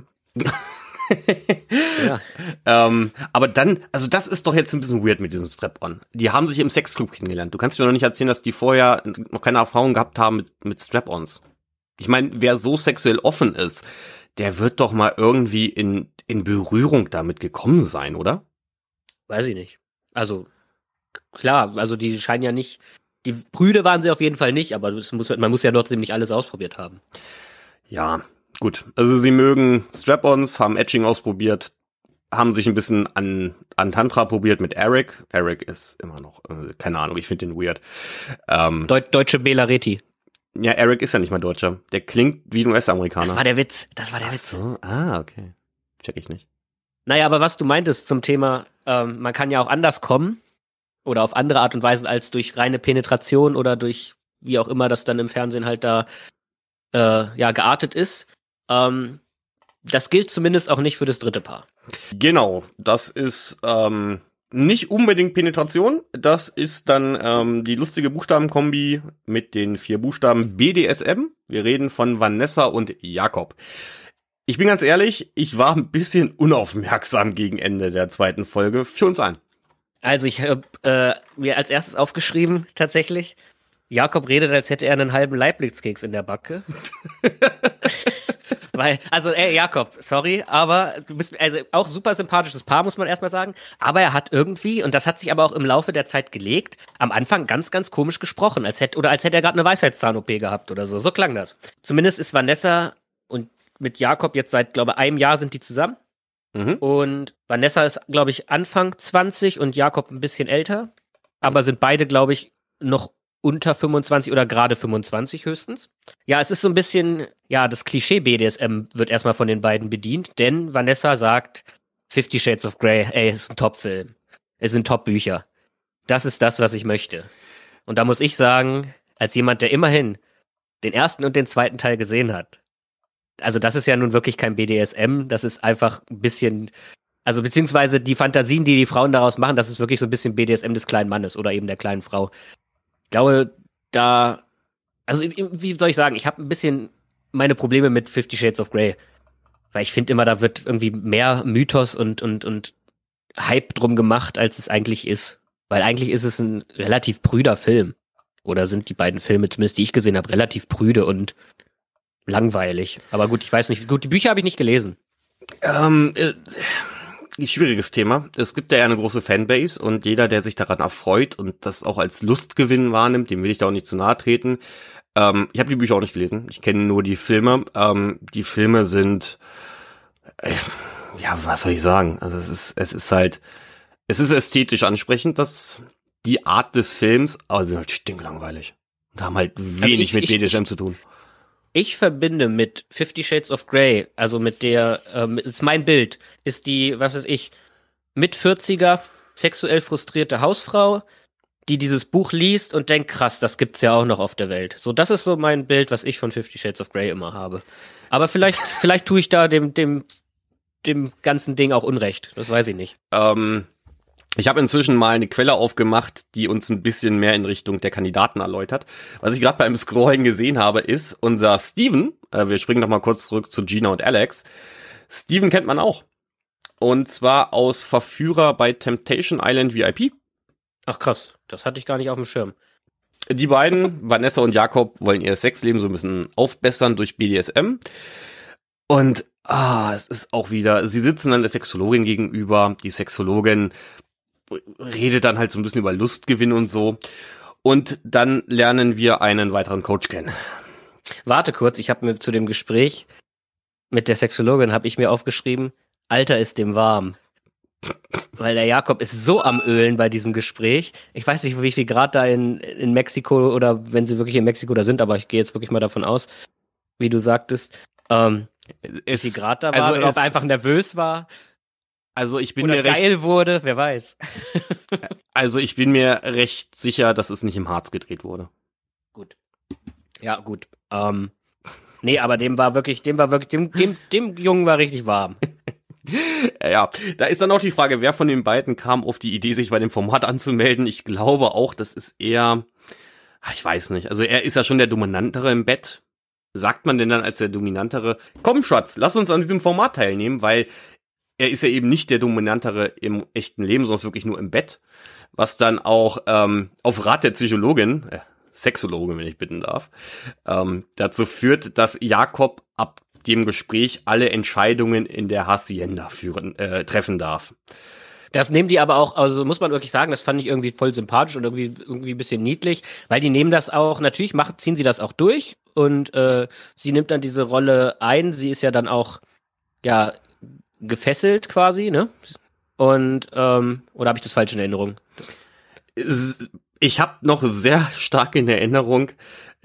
ja. ähm, aber dann, also das ist doch jetzt ein bisschen weird mit diesem Strap-on. Die haben sich im Sexclub kennengelernt. Du kannst mir noch nicht erzählen, dass die vorher noch keine Erfahrung gehabt haben mit, mit Strap-ons. Ich meine, wer so sexuell offen ist, der wird doch mal irgendwie in, in Berührung damit gekommen sein, oder? Weiß ich nicht. Also, klar, also die scheinen ja nicht, die Brüde waren sie auf jeden Fall nicht, aber muss, man muss ja trotzdem nicht alles ausprobiert haben. Ja, gut. Also sie mögen Strap-ons, haben Etching ausprobiert, haben sich ein bisschen an, an Tantra probiert mit Eric. Eric ist immer noch, äh, keine Ahnung, ich finde den weird. Ähm, Deut Deutsche Bela Reti. Ja, Eric ist ja nicht mal Deutscher. Der klingt wie ein US-Amerikaner. Das war der Witz. Das war der Ach Witz. So? Ah, okay. Check ich nicht. Naja, aber was du meintest zum Thema, ähm, man kann ja auch anders kommen oder auf andere Art und Weise als durch reine Penetration oder durch wie auch immer das dann im Fernsehen halt da äh, ja geartet ist. Ähm, das gilt zumindest auch nicht für das dritte Paar. Genau, das ist ähm, nicht unbedingt Penetration. Das ist dann ähm, die lustige Buchstabenkombi mit den vier Buchstaben BDSM. Wir reden von Vanessa und Jakob. Ich bin ganz ehrlich, ich war ein bisschen unaufmerksam gegen Ende der zweiten Folge. Für uns ein. Also ich habe äh, mir als erstes aufgeschrieben, tatsächlich, Jakob redet, als hätte er einen halben Leibnitzkeks in der Backe. Weil, also, ey, Jakob, sorry, aber du bist also auch super sympathisches Paar, muss man erstmal sagen. Aber er hat irgendwie, und das hat sich aber auch im Laufe der Zeit gelegt, am Anfang ganz, ganz komisch gesprochen, als hätte, oder als hätte er gerade eine Weisheitszahn-OP gehabt oder so. So klang das. Zumindest ist Vanessa und mit Jakob jetzt seit, glaube ich, einem Jahr sind die zusammen. Mhm. Und Vanessa ist, glaube ich, Anfang 20 und Jakob ein bisschen älter. Aber sind beide, glaube ich, noch unter 25 oder gerade 25 höchstens. Ja, es ist so ein bisschen, ja, das Klischee BDSM wird erstmal von den beiden bedient, denn Vanessa sagt, Fifty Shades of Grey, ey, ist ein Top-Film. Es sind Top-Bücher. Das ist das, was ich möchte. Und da muss ich sagen, als jemand, der immerhin den ersten und den zweiten Teil gesehen hat, also das ist ja nun wirklich kein BDSM, das ist einfach ein bisschen, also beziehungsweise die Fantasien, die die Frauen daraus machen, das ist wirklich so ein bisschen BDSM des kleinen Mannes oder eben der kleinen Frau. Ich glaube, da, also wie soll ich sagen, ich habe ein bisschen meine Probleme mit Fifty Shades of Grey. Weil ich finde immer, da wird irgendwie mehr Mythos und, und, und Hype drum gemacht, als es eigentlich ist. Weil eigentlich ist es ein relativ prüder Film. Oder sind die beiden Filme, zumindest die ich gesehen habe, relativ prüde und langweilig. Aber gut, ich weiß nicht. Gut, die Bücher habe ich nicht gelesen. Ähm, äh, schwieriges Thema. Es gibt ja eine große Fanbase und jeder, der sich daran erfreut und das auch als Lustgewinn wahrnimmt, dem will ich da auch nicht zu nahe treten. Ähm, ich habe die Bücher auch nicht gelesen. Ich kenne nur die Filme. Ähm, die Filme sind, äh, ja, was soll ich sagen? Also es ist, es ist halt, es ist ästhetisch ansprechend, dass die Art des Films, aber sie sind halt stinklangweilig und haben halt also wenig also ich, mit BDSM zu tun. Ich verbinde mit Fifty Shades of Grey, also mit der, ähm, ist mein Bild, ist die, was weiß ich, mit 40er sexuell frustrierte Hausfrau, die dieses Buch liest und denkt, krass, das gibt's ja auch noch auf der Welt. So, das ist so mein Bild, was ich von Fifty Shades of Grey immer habe. Aber vielleicht, vielleicht tue ich da dem, dem, dem ganzen Ding auch Unrecht. Das weiß ich nicht. Ähm, ich habe inzwischen mal eine Quelle aufgemacht, die uns ein bisschen mehr in Richtung der Kandidaten erläutert. Was ich gerade beim Scrollen gesehen habe, ist unser Steven. Äh, wir springen noch mal kurz zurück zu Gina und Alex. Steven kennt man auch. Und zwar aus Verführer bei Temptation Island VIP. Ach krass, das hatte ich gar nicht auf dem Schirm. Die beiden, Vanessa und Jakob, wollen ihr Sexleben so ein bisschen aufbessern durch BDSM. Und ah, es ist auch wieder, sie sitzen dann der Sexologin gegenüber. Die Sexologin redet dann halt so ein bisschen über Lustgewinn und so. Und dann lernen wir einen weiteren Coach kennen. Warte kurz, ich habe mir zu dem Gespräch mit der Sexologin habe ich mir aufgeschrieben, Alter ist dem warm. Weil der Jakob ist so am Ölen bei diesem Gespräch. Ich weiß nicht, wie viel Grad da in, in Mexiko oder wenn sie wirklich in Mexiko da sind, aber ich gehe jetzt wirklich mal davon aus, wie du sagtest, ähm, es, wie viel Grad da war also oder ob er einfach nervös war. Also ich bin Oder mir recht geil wurde, wer weiß. also ich bin mir recht sicher, dass es nicht im Harz gedreht wurde. Gut. Ja, gut. Ähm, nee, aber dem war wirklich, dem war wirklich, dem, dem, dem Jungen war richtig warm. ja, da ist dann auch die Frage, wer von den beiden kam auf die Idee, sich bei dem Format anzumelden. Ich glaube auch, das ist eher, ah, ich weiß nicht. Also er ist ja schon der Dominantere im Bett. Sagt man denn dann als der Dominantere, komm Schatz, lass uns an diesem Format teilnehmen, weil er ist ja eben nicht der Dominantere im echten Leben, sondern wirklich nur im Bett. Was dann auch ähm, auf Rat der Psychologin, äh, Sexologe, wenn ich bitten darf, ähm, dazu führt, dass Jakob ab dem Gespräch alle Entscheidungen in der Hacienda führen, äh, treffen darf. Das nehmen die aber auch, also muss man wirklich sagen, das fand ich irgendwie voll sympathisch und irgendwie, irgendwie ein bisschen niedlich, weil die nehmen das auch, natürlich machen, ziehen sie das auch durch und äh, sie nimmt dann diese Rolle ein. Sie ist ja dann auch, ja, gefesselt quasi, ne? Und, ähm, oder habe ich das falsch in Erinnerung? Ich habe noch sehr stark in Erinnerung,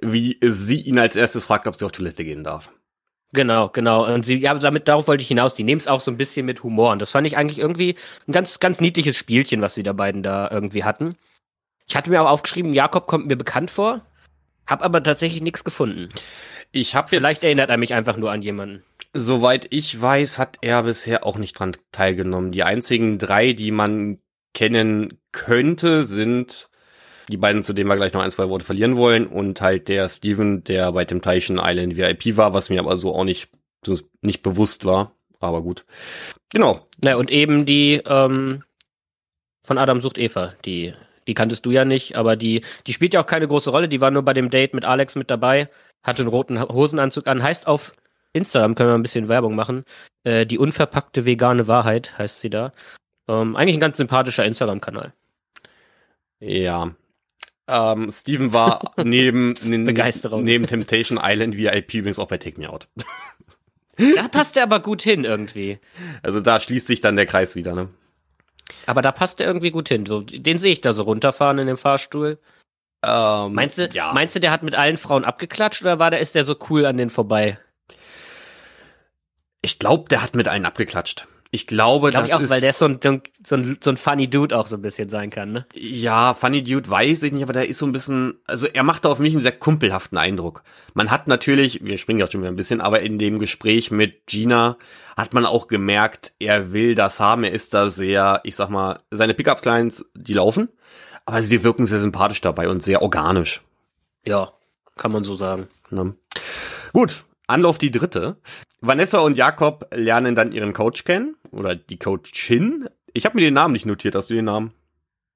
wie sie ihn als erstes fragt, ob sie auf Toilette gehen darf. Genau, genau. Und sie, ja, damit, darauf wollte ich hinaus. Die nehmen es auch so ein bisschen mit Humor. Und das fand ich eigentlich irgendwie ein ganz, ganz niedliches Spielchen, was sie da beiden da irgendwie hatten. Ich hatte mir auch aufgeschrieben, Jakob kommt mir bekannt vor, hab aber tatsächlich nichts gefunden. Ich habe Vielleicht erinnert er mich einfach nur an jemanden. Soweit ich weiß, hat er bisher auch nicht dran teilgenommen. Die einzigen drei, die man kennen könnte, sind die beiden, zu denen wir gleich noch ein, zwei Worte verlieren wollen, und halt der Steven, der bei Temptation Island VIP war, was mir aber so auch nicht, nicht bewusst war. Aber gut. Genau. Na, und eben die ähm, von Adam sucht Eva, die, die kanntest du ja nicht, aber die, die spielt ja auch keine große Rolle, die war nur bei dem Date mit Alex mit dabei, hatte einen roten Hosenanzug an, heißt auf Instagram, können wir ein bisschen Werbung machen, äh, die unverpackte vegane Wahrheit heißt sie da. Ähm, eigentlich ein ganz sympathischer Instagram-Kanal. Ja, ähm, Steven war neben, Begeisterung. neben Temptation Island VIP übrigens auch bei Take Me Out. Da passt er aber gut hin irgendwie. Also da schließt sich dann der Kreis wieder, ne? Aber da passt er irgendwie gut hin. So, den sehe ich da so runterfahren in dem Fahrstuhl. Ähm, meinst du, ja. meinst du, der hat mit allen Frauen abgeklatscht oder war der, ist der so cool an denen vorbei? Ich glaube, der hat mit allen abgeklatscht. Ich glaube, Glaub das ich auch, ist weil der so ein, so, ein, so ein funny Dude auch so ein bisschen sein kann, ne? Ja, Funny Dude weiß ich nicht, aber der ist so ein bisschen, also er macht auf mich einen sehr kumpelhaften Eindruck. Man hat natürlich, wir springen ja schon wieder ein bisschen, aber in dem Gespräch mit Gina hat man auch gemerkt, er will das haben, er ist da sehr, ich sag mal, seine Pickup-Lines, die laufen, aber sie wirken sehr sympathisch dabei und sehr organisch. Ja, kann man so sagen. Ne? Gut, Anlauf die dritte. Vanessa und Jakob lernen dann ihren Coach kennen oder die Coachin. Ich habe mir den Namen nicht notiert. Hast du den Namen?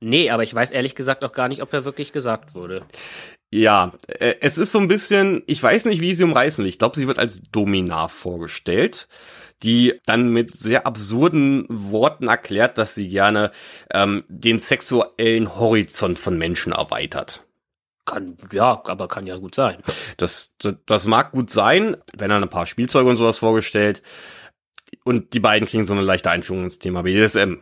Nee, aber ich weiß ehrlich gesagt auch gar nicht, ob er wirklich gesagt wurde. Ja, äh, es ist so ein bisschen, ich weiß nicht, wie sie umreißen will. Ich glaube, sie wird als Dominar vorgestellt, die dann mit sehr absurden Worten erklärt, dass sie gerne ähm, den sexuellen Horizont von Menschen erweitert. Kann, ja, aber kann ja gut sein. Das, das, das mag gut sein, wenn er ein paar Spielzeuge und sowas vorgestellt. Und die beiden kriegen so eine leichte Einführung ins Thema BDSM.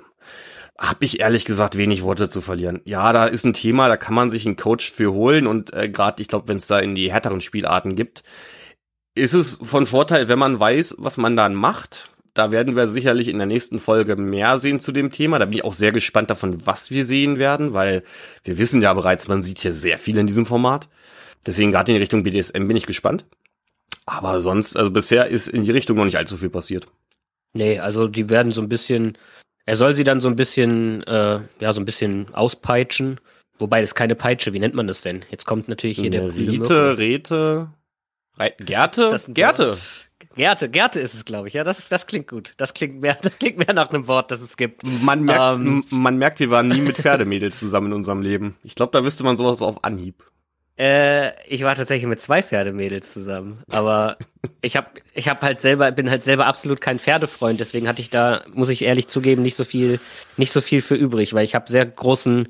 Hab ich ehrlich gesagt wenig Worte zu verlieren. Ja, da ist ein Thema, da kann man sich einen Coach für holen und äh, gerade, ich glaube, wenn es da in die härteren Spielarten gibt, ist es von Vorteil, wenn man weiß, was man dann macht. Da werden wir sicherlich in der nächsten Folge mehr sehen zu dem Thema. Da bin ich auch sehr gespannt davon, was wir sehen werden, weil wir wissen ja bereits, man sieht hier sehr viel in diesem Format. Deswegen gerade in Richtung BDSM bin ich gespannt. Aber sonst, also bisher ist in die Richtung noch nicht allzu viel passiert. Nee, also die werden so ein bisschen, er soll sie dann so ein bisschen, äh, ja, so ein bisschen auspeitschen. Wobei das ist keine Peitsche, wie nennt man das denn? Jetzt kommt natürlich hier der Rete, Rete, Re Gerte? Gerte. Gerte, Gerte ist es, glaube ich. Ja, das, das klingt gut. Das klingt mehr, das klingt mehr nach einem Wort, das es gibt. Man merkt, Ähm. man merkt, wir waren nie mit Pferdemädels zusammen in unserem Leben. Ich glaube, da wüsste man sowas auf Anhieb. Äh, ich war tatsächlich mit zwei Pferdemädels zusammen, aber ich habe ich hab halt selber bin halt selber absolut kein Pferdefreund, deswegen hatte ich da muss ich ehrlich zugeben nicht so viel nicht so viel für übrig, weil ich habe sehr großen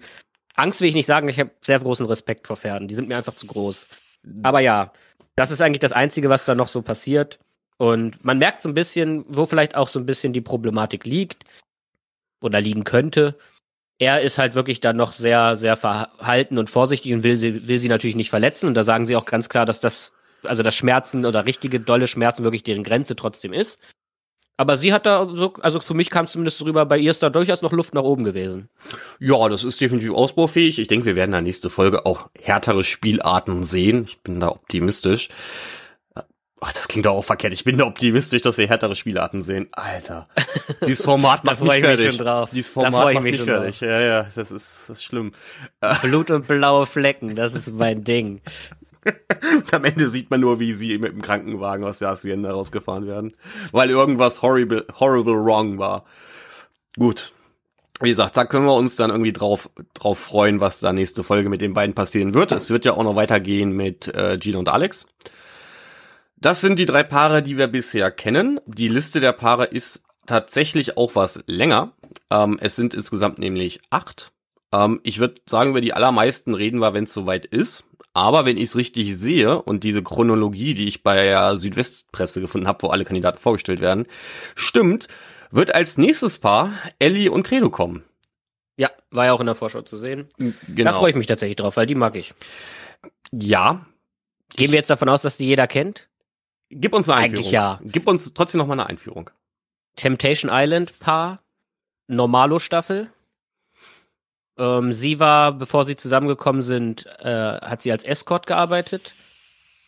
Angst will ich nicht sagen, ich habe sehr großen Respekt vor Pferden, die sind mir einfach zu groß. Aber ja, das ist eigentlich das einzige, was da noch so passiert und man merkt so ein bisschen, wo vielleicht auch so ein bisschen die Problematik liegt oder liegen könnte er ist halt wirklich dann noch sehr, sehr verhalten und vorsichtig und will sie, will sie natürlich nicht verletzen. Und da sagen sie auch ganz klar, dass das, also das Schmerzen oder richtige dolle Schmerzen wirklich deren Grenze trotzdem ist. Aber sie hat da so, also für mich kam zumindest rüber, bei ihr ist da durchaus noch Luft nach oben gewesen. Ja, das ist definitiv ausbaufähig. Ich denke, wir werden in der nächsten Folge auch härtere Spielarten sehen. Ich bin da optimistisch. Ach, das klingt doch auch verkehrt. Ich bin da optimistisch, dass wir härtere Spielarten sehen. Alter, dieses Format Da macht mich ich mich fertig. schon drauf. Dieses Format macht mich mich schon fertig. Ja, ja, das ist, das ist schlimm. Blut und blaue Flecken, das ist mein Ding. Und am Ende sieht man nur, wie sie mit dem Krankenwagen aus der Hacienda rausgefahren werden. Weil irgendwas horrible, horrible wrong war. Gut. wie gesagt, da können wir uns dann irgendwie drauf, drauf freuen, was da nächste Folge mit den beiden passieren wird. Es wird ja auch noch weitergehen mit äh, Gino und Alex. Das sind die drei Paare, die wir bisher kennen. Die Liste der Paare ist tatsächlich auch was länger. Ähm, es sind insgesamt nämlich acht. Ähm, ich würde sagen, über die allermeisten reden wir, wenn es soweit ist. Aber wenn ich es richtig sehe und diese Chronologie, die ich bei der Südwestpresse gefunden habe, wo alle Kandidaten vorgestellt werden, stimmt, wird als nächstes Paar Ellie und Credo kommen. Ja, war ja auch in der Vorschau zu sehen. Genau. Da freue ich mich tatsächlich drauf, weil die mag ich. Ja. Gehen wir jetzt davon aus, dass die jeder kennt? Gib uns eine Eigentlich Einführung. ja. Gib uns trotzdem noch mal eine Einführung. Temptation Island Paar, Normalo Staffel. Ähm, sie war, bevor sie zusammengekommen sind, äh, hat sie als Escort gearbeitet.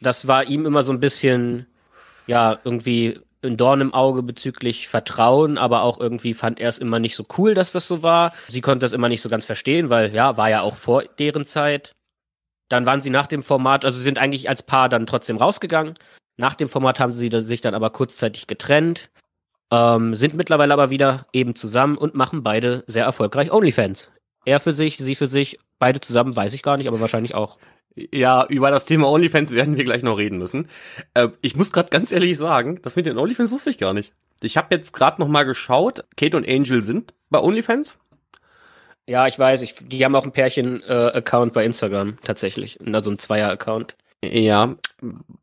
Das war ihm immer so ein bisschen, ja, irgendwie ein Dorn im Auge bezüglich Vertrauen, aber auch irgendwie fand er es immer nicht so cool, dass das so war. Sie konnte das immer nicht so ganz verstehen, weil ja, war ja auch vor deren Zeit. Dann waren sie nach dem Format, also sie sind eigentlich als Paar dann trotzdem rausgegangen. Nach dem Format haben sie sich dann aber kurzzeitig getrennt, ähm, sind mittlerweile aber wieder eben zusammen und machen beide sehr erfolgreich OnlyFans. Er für sich, sie für sich, beide zusammen, weiß ich gar nicht, aber wahrscheinlich auch. Ja, über das Thema OnlyFans werden wir gleich noch reden müssen. Äh, ich muss gerade ganz ehrlich sagen, das mit den OnlyFans wusste ich gar nicht. Ich habe jetzt gerade noch mal geschaut. Kate und Angel sind bei OnlyFans. Ja, ich weiß, ich, die haben auch ein Pärchen-Account bei Instagram tatsächlich, also ein Zweier-Account. Ja,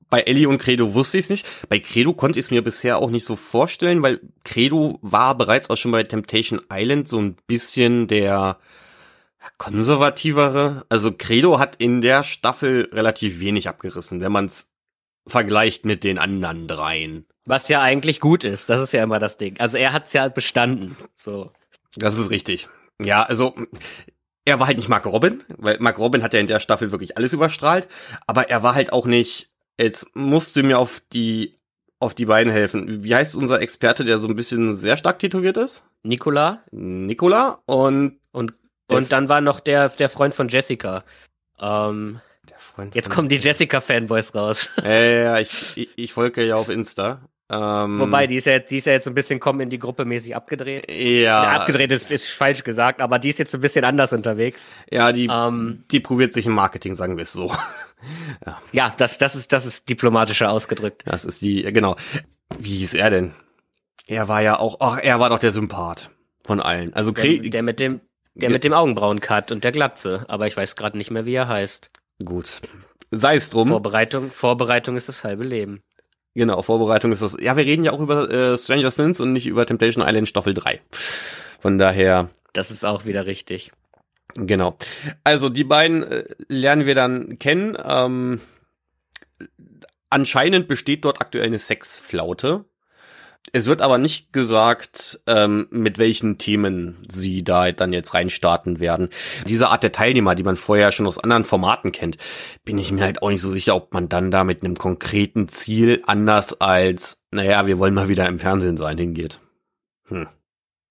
bei Ellie und Credo wusste ich es nicht. Bei Credo konnte ich es mir bisher auch nicht so vorstellen, weil Credo war bereits auch schon bei Temptation Island so ein bisschen der konservativere. Also Credo hat in der Staffel relativ wenig abgerissen, wenn man es vergleicht mit den anderen dreien. Was ja eigentlich gut ist, das ist ja immer das Ding. Also er hat's ja bestanden. So. Das ist richtig. Ja, also er war halt nicht Mark Robin, weil Mark Robin hat ja in der Staffel wirklich alles überstrahlt, aber er war halt auch nicht, jetzt musst du mir auf die auf die beiden helfen. Wie heißt unser Experte, der so ein bisschen sehr stark tätowiert ist? Nikola Nikola und und und dann war noch der der Freund von Jessica. Ähm, der Freund jetzt kommen die Jessica Fanboys raus. Ja, ja, ja, ich, ich, ich folge ja auf Insta. Ähm, Wobei die ist ja jetzt, die ist ja jetzt ein bisschen kommen in die Gruppe mäßig abgedreht. ja, Ja, abgedreht ist, ist falsch gesagt, aber die ist jetzt ein bisschen anders unterwegs. ja, die, Ähm, die probiert sich im Marketing, sagen wir es so. ja, das das ist das ist diplomatischer ausgedrückt. Das ist die, genau. Wie hieß er denn? Er war ja auch, ach, er war doch der Sympath von allen. Also Der, der mit dem der mit dem Augenbrauencut und der Glatze, aber ich weiß gerade nicht mehr, wie er heißt. gut. Sei es drum. Vorbereitung, Vorbereitung ist das halbe Leben. Genau, Vorbereitung ist das. Ja, wir reden ja auch über äh, Stranger Things und nicht über Temptation Island Staffel 3. Von daher, Das ist auch wieder richtig. genau. Also die beiden äh, lernen wir dann kennen. Ähm, anscheinend besteht dort aktuell eine Sexflaute. Es wird aber nicht gesagt, ähm, mit welchen Themen sie da dann jetzt reinstarten werden. Diese Art der Teilnehmer, die man vorher schon aus anderen Formaten kennt, bin ich mir halt auch nicht so sicher, ob man dann da mit einem konkreten Ziel anders als, naja, wir wollen mal wieder im Fernsehen sein, hingeht. Hm.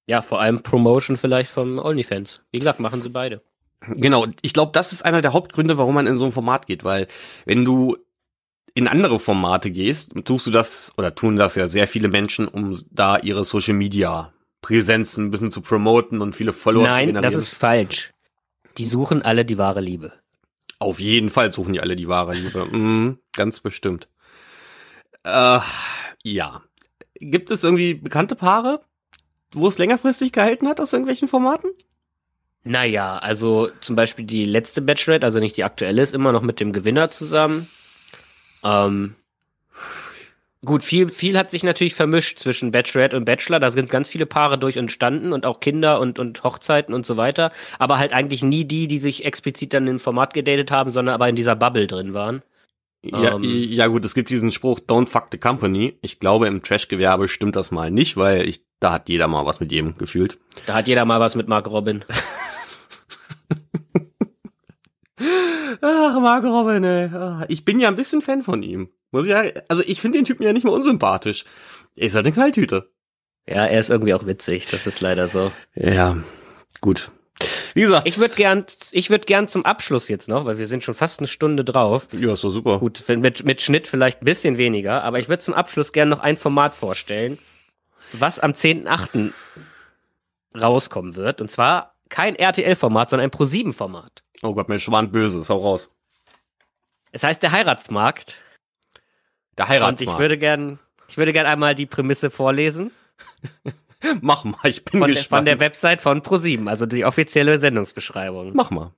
Ja, vor allem Promotion vielleicht vom OnlyFans. Wie gesagt, machen sie beide. Genau, ich glaube, das ist einer der Hauptgründe, warum man in so ein Format geht, weil wenn du in andere Formate gehst, tust du das oder tun das ja sehr viele Menschen, um da ihre Social Media Präsenz ein bisschen zu promoten und viele Follower zu Nein, generieren. das ist falsch. Die suchen alle die wahre Liebe. Auf jeden Fall suchen die alle die wahre Liebe. Mhm, ganz bestimmt. Äh, ja. Gibt es irgendwie bekannte Paare, wo es längerfristig gehalten hat aus irgendwelchen Formaten? Naja, also zum Beispiel die letzte Bachelorette, also nicht die aktuelle, ist immer noch mit dem Gewinner zusammen. Ähm, gut, viel, viel hat sich natürlich vermischt zwischen Bachelorette und Bachelor. Da sind ganz viele Paare durch entstanden und auch Kinder und, und Hochzeiten und so weiter. Aber halt eigentlich nie die, die sich explizit dann im Format gedatet haben, sondern aber in dieser Bubble drin waren. Ja, Ähm. ja gut, es gibt diesen Spruch, don't fuck the company. Ich glaube, im Trash-Gewerbe stimmt das mal nicht, weil ich, da hat jeder mal was mit jedem gefühlt. Da hat jeder mal was mit Mark Robin. Ach, Mark Robin, ey. Ah, Ich bin ja ein bisschen Fan von ihm. Muss ich ja, also ich finde den Typen ja nicht mal unsympathisch. Er ist halt eine Kaltüte. Ja, er ist irgendwie auch witzig. Das ist leider so. Ja, gut. Wie gesagt. Ich würde gern, ich würde gern zum Abschluss jetzt noch, weil wir sind schon fast eine Stunde drauf. Ja, ist doch super. Gut, mit, mit Schnitt vielleicht ein bisschen weniger, aber ich würde zum Abschluss gern noch ein Format vorstellen, was am 10.8. rauskommen wird. Und zwar kein RTL-Format, sondern ein Pro-7-Format. Oh Gott, mir schwant böses, hau raus. Es heißt der Heiratsmarkt. Der Und Heiratsmarkt. ich würde gern, ich würde gern einmal die Prämisse vorlesen Mach mal, ich bin von der, gespannt. von der Website von Pro7, also die offizielle Sendungsbeschreibung. Mach mal.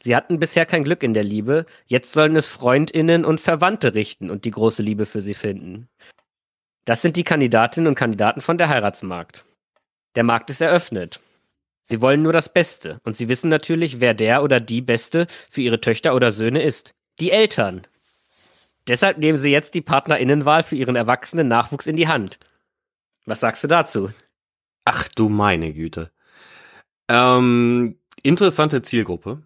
Sie hatten bisher kein Glück in der Liebe, jetzt sollen es Freundinnen und Verwandte richten und die große Liebe für sie finden. Das sind die Kandidatinnen und Kandidaten von der Heiratsmarkt. Der Markt ist eröffnet. Sie wollen nur das Beste und sie wissen natürlich, wer der oder die Beste für ihre Töchter oder Söhne ist. Die Eltern. Deshalb nehmen sie jetzt die Partnerinnenwahl für ihren erwachsenen Nachwuchs in die Hand. Was sagst du dazu? Ach du meine Güte. Ähm, interessante Zielgruppe.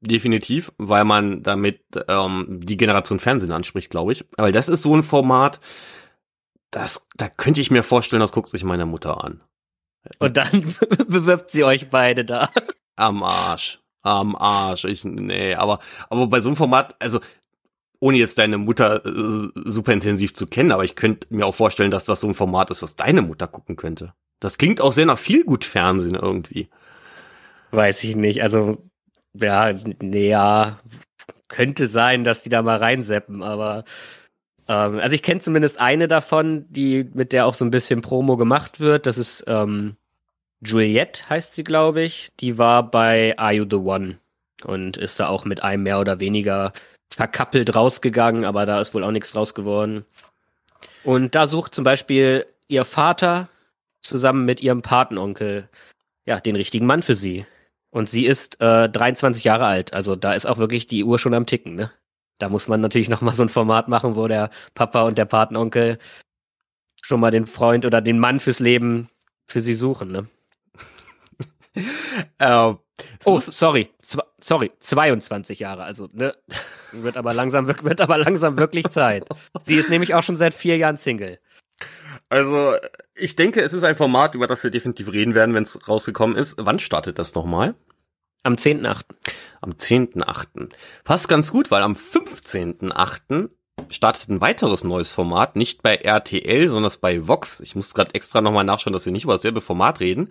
Definitiv, weil man damit ähm, die Generation Fernsehen anspricht, glaube ich. Weil das ist so ein Format, das, da könnte ich mir vorstellen, das guckt sich meine Mutter an. Und dann bewirbt sie euch beide da. Am Arsch. Am Arsch. Ich, nee, aber, aber bei so einem Format, also, ohne jetzt deine Mutter äh, super intensiv zu kennen, aber ich könnte mir auch vorstellen, dass das so ein Format ist, was deine Mutter gucken könnte. Das klingt auch sehr nach viel gut Fernsehen irgendwie. Weiß ich nicht. Also, ja, nee, ja, könnte sein, dass die da mal reinseppen, aber ähm, also ich kenne zumindest eine davon, die mit der auch so ein bisschen Promo gemacht wird. Das ist ähm, Juliette, heißt sie, glaube ich. Die war bei Are You the One und ist da auch mit einem mehr oder weniger verkappelt rausgegangen, aber da ist wohl auch nichts draus geworden. Und da sucht zum Beispiel ihr Vater zusammen mit ihrem Patenonkel ja den richtigen Mann für sie. Und sie ist äh, 23 Jahre alt. Also da ist auch wirklich die Uhr schon am Ticken, ne? Da muss man natürlich noch mal so ein Format machen, wo der Papa und der Patenonkel schon mal den Freund oder den Mann fürs Leben für sie suchen, ne? Äh, Oh, sorry, Zwa sorry, 22 Jahre, also ne, wird aber langsam wird aber langsam wirklich Zeit. Sie ist nämlich auch schon seit vier Jahren Single. Also, ich denke, es ist ein Format, über das wir definitiv reden werden, wenn es rausgekommen ist. Wann startet das nochmal? Am 10.8. Am 10.8. Passt ganz gut, weil am 15.8. startet ein weiteres neues Format, nicht bei RTL, sondern bei Vox. Ich muss gerade extra nochmal nachschauen, dass wir nicht über dasselbe Format reden.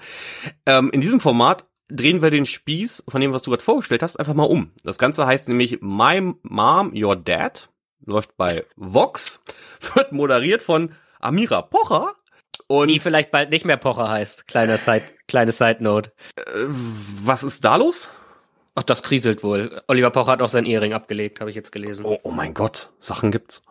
Ähm, in diesem Format drehen wir den Spieß von dem, was du gerade vorgestellt hast, einfach mal um. Das Ganze heißt nämlich My Mom, Your Dad, läuft bei Vox, wird moderiert von Amira Pocher und Die vielleicht bald nicht mehr Pocher heißt. Kleiner Side, kleine Side Note. äh, was ist da los? Ach, das kriselt wohl. Oliver Pocher hat auch sein Ehering abgelegt, habe ich jetzt gelesen. Oh, oh mein Gott, Sachen gibt's.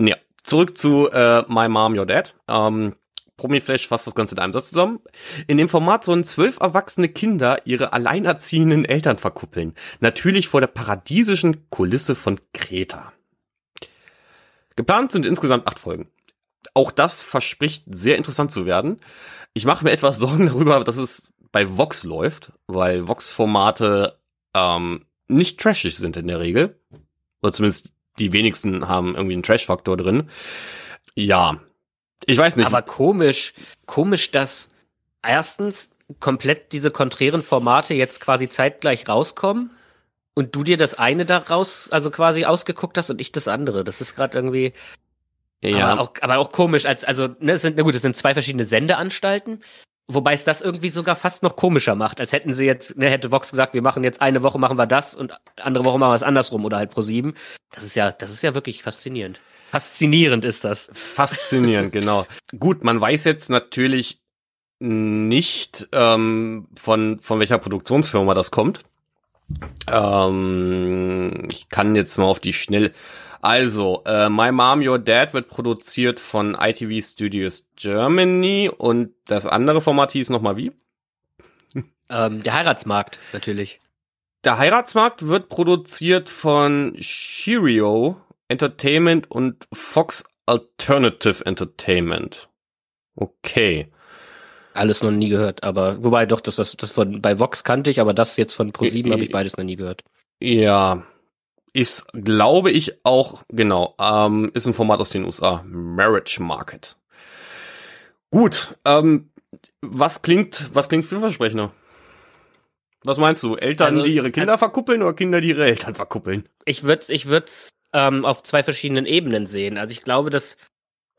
Ja, zurück zu äh, My Mom, Your Dad. Ähm, Promiflash fasst das Ganze in einem Satz zusammen. In dem Format sollen zwölf erwachsene Kinder ihre alleinerziehenden Eltern verkuppeln. Natürlich vor der paradiesischen Kulisse von Kreta. Geplant sind insgesamt acht Folgen. Auch das verspricht sehr interessant zu werden. Ich mache mir etwas Sorgen darüber, dass es bei Vox läuft, weil Vox-Formate ähm, nicht trashig sind in der Regel. Oder zumindest die wenigsten haben irgendwie einen Trash-Faktor drin. Ja. Ich weiß nicht. Aber komisch, komisch, dass erstens komplett diese konträren Formate jetzt quasi zeitgleich rauskommen und du dir das eine daraus, also quasi ausgeguckt hast und ich das andere. Das ist gerade irgendwie, ja. aber, auch, aber auch komisch, als, also, ne, es sind, na gut, es sind zwei verschiedene Sendeanstalten. Wobei es das irgendwie sogar fast noch komischer macht, als hätten sie jetzt, ne, hätte Vox gesagt, wir machen jetzt eine Woche machen wir das und andere Woche machen wir es andersrum oder halt pro sieben. Das ist ja, das ist ja wirklich faszinierend. Faszinierend ist das. Faszinierend, genau. Gut, man weiß jetzt natürlich nicht, ähm, von, von welcher Produktionsfirma das kommt. Ähm, ich kann jetzt mal auf die schnell. Also, äh, My Mom, Your Dad wird produziert von ITV Studios Germany und das andere Format hieß nochmal wie? Ähm, der Heiratsmarkt, natürlich. Der Heiratsmarkt wird produziert von Shirio Entertainment und Fox Alternative Entertainment. Okay. Alles noch nie gehört, aber wobei doch das was das von bei Vox kannte ich, aber das jetzt von Pro7 Äh, habe ich beides noch nie gehört. Ja. Ist, glaube ich, auch, genau, ähm, ist ein Format aus den USA. Marriage Market. Gut, ähm, was klingt, was klingt vielversprechender? Was meinst du? Eltern, Also, die ihre Kinder verkuppeln oder Kinder, die ihre Eltern verkuppeln? Ich würde ich würd's ähm, auf zwei verschiedenen Ebenen sehen. Also ich glaube, das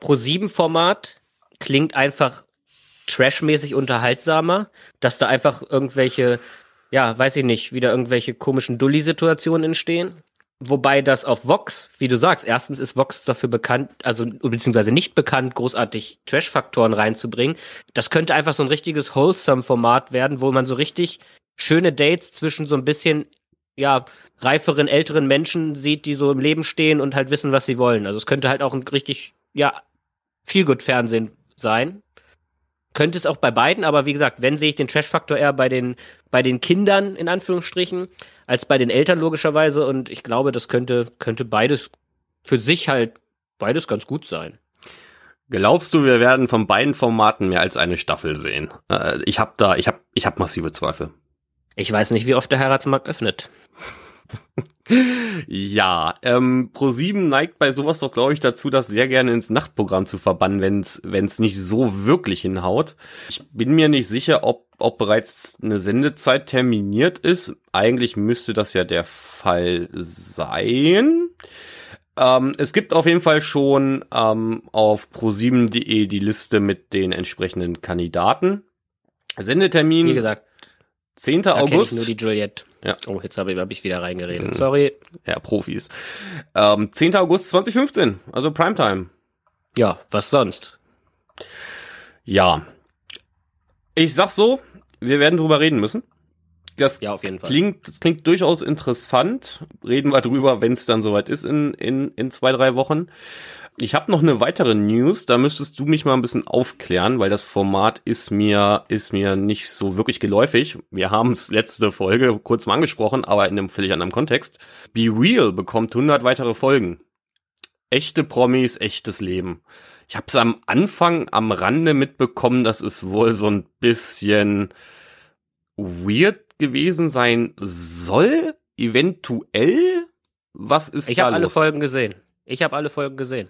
Pro7 Format klingt einfach trashmäßig unterhaltsamer, dass da einfach irgendwelche, ja, weiß ich nicht, wieder irgendwelche komischen Dulli-Situationen entstehen. Wobei das auf Vox, wie du sagst, erstens ist Vox dafür bekannt, also beziehungsweise nicht bekannt, großartig Trash-Faktoren reinzubringen. Das könnte einfach so ein richtiges Wholesome-Format werden, wo man so richtig schöne Dates zwischen so ein bisschen, ja, reiferen, älteren Menschen sieht, die so im Leben stehen und halt wissen, was sie wollen. Also es könnte halt auch ein richtig, ja, viel gut Fernsehen sein. Könnte es auch bei beiden, aber wie gesagt, wenn sehe ich den Trash-Faktor eher bei den, bei den Kindern, in Anführungsstrichen, als bei den Eltern logischerweise. Und ich glaube, das könnte, könnte beides für sich halt beides ganz gut sein. Glaubst du, wir werden von beiden Formaten mehr als eine Staffel sehen? Äh, ich habe da, ich habe, ich habe massive Zweifel. Ich weiß nicht, wie oft der Heiratsmarkt öffnet. ja, ähm, Pro7 neigt bei sowas doch, glaube ich, dazu, das sehr gerne ins Nachtprogramm zu verbannen, wenn es nicht so wirklich hinhaut. Ich bin mir nicht sicher, ob, ob bereits eine Sendezeit terminiert ist. Eigentlich müsste das ja der Fall sein. Ähm, es gibt auf jeden Fall schon ähm, auf pro7.de die Liste mit den entsprechenden Kandidaten. Sendetermin. Wie gesagt, 10. da August. Ich nur die Juliette. Ja. Oh, jetzt habe ich, hab ich wieder reingeredet. Mhm. Sorry. Ja, Profis. Ähm, 10. August 2015, also Primetime. Ja, was sonst? Ja. Ich sag so, wir werden drüber reden müssen. Das Ja, auf jeden Fall. klingt, das klingt durchaus interessant. Reden wir drüber, wenn es dann soweit ist in, in, in zwei, drei Wochen. Ich habe noch eine weitere News, da müsstest du mich mal ein bisschen aufklären, weil das Format ist mir ist mir nicht so wirklich geläufig. Wir haben es letzte Folge kurz mal angesprochen, aber in einem völlig anderen Kontext. Be Real bekommt 100 weitere Folgen. Echte Promis, echtes Leben. Ich habe es am Anfang am Rande mitbekommen, dass es wohl so ein bisschen weird gewesen sein soll, eventuell. Was ist Ich da habe alle los? Folgen gesehen. Ich habe alle Folgen gesehen.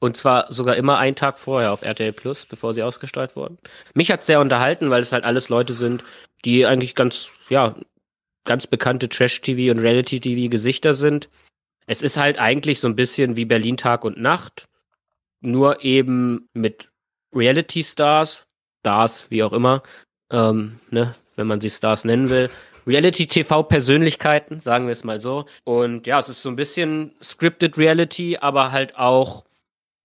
Und zwar sogar immer einen Tag vorher auf RTL Plus, bevor sie ausgestrahlt wurden. Mich hat's sehr unterhalten, weil es halt alles Leute sind, die eigentlich ganz, ja, ganz bekannte Trash-TV und Reality-TV-Gesichter sind. Es ist halt eigentlich so ein bisschen wie Berlin Tag und Nacht, nur eben mit Reality-Stars, Stars, wie auch immer, ähm, ne, wenn man sie Stars nennen will. Reality-TV-Persönlichkeiten, sagen wir es mal so. Und ja, es ist so ein bisschen scripted Reality, aber halt auch,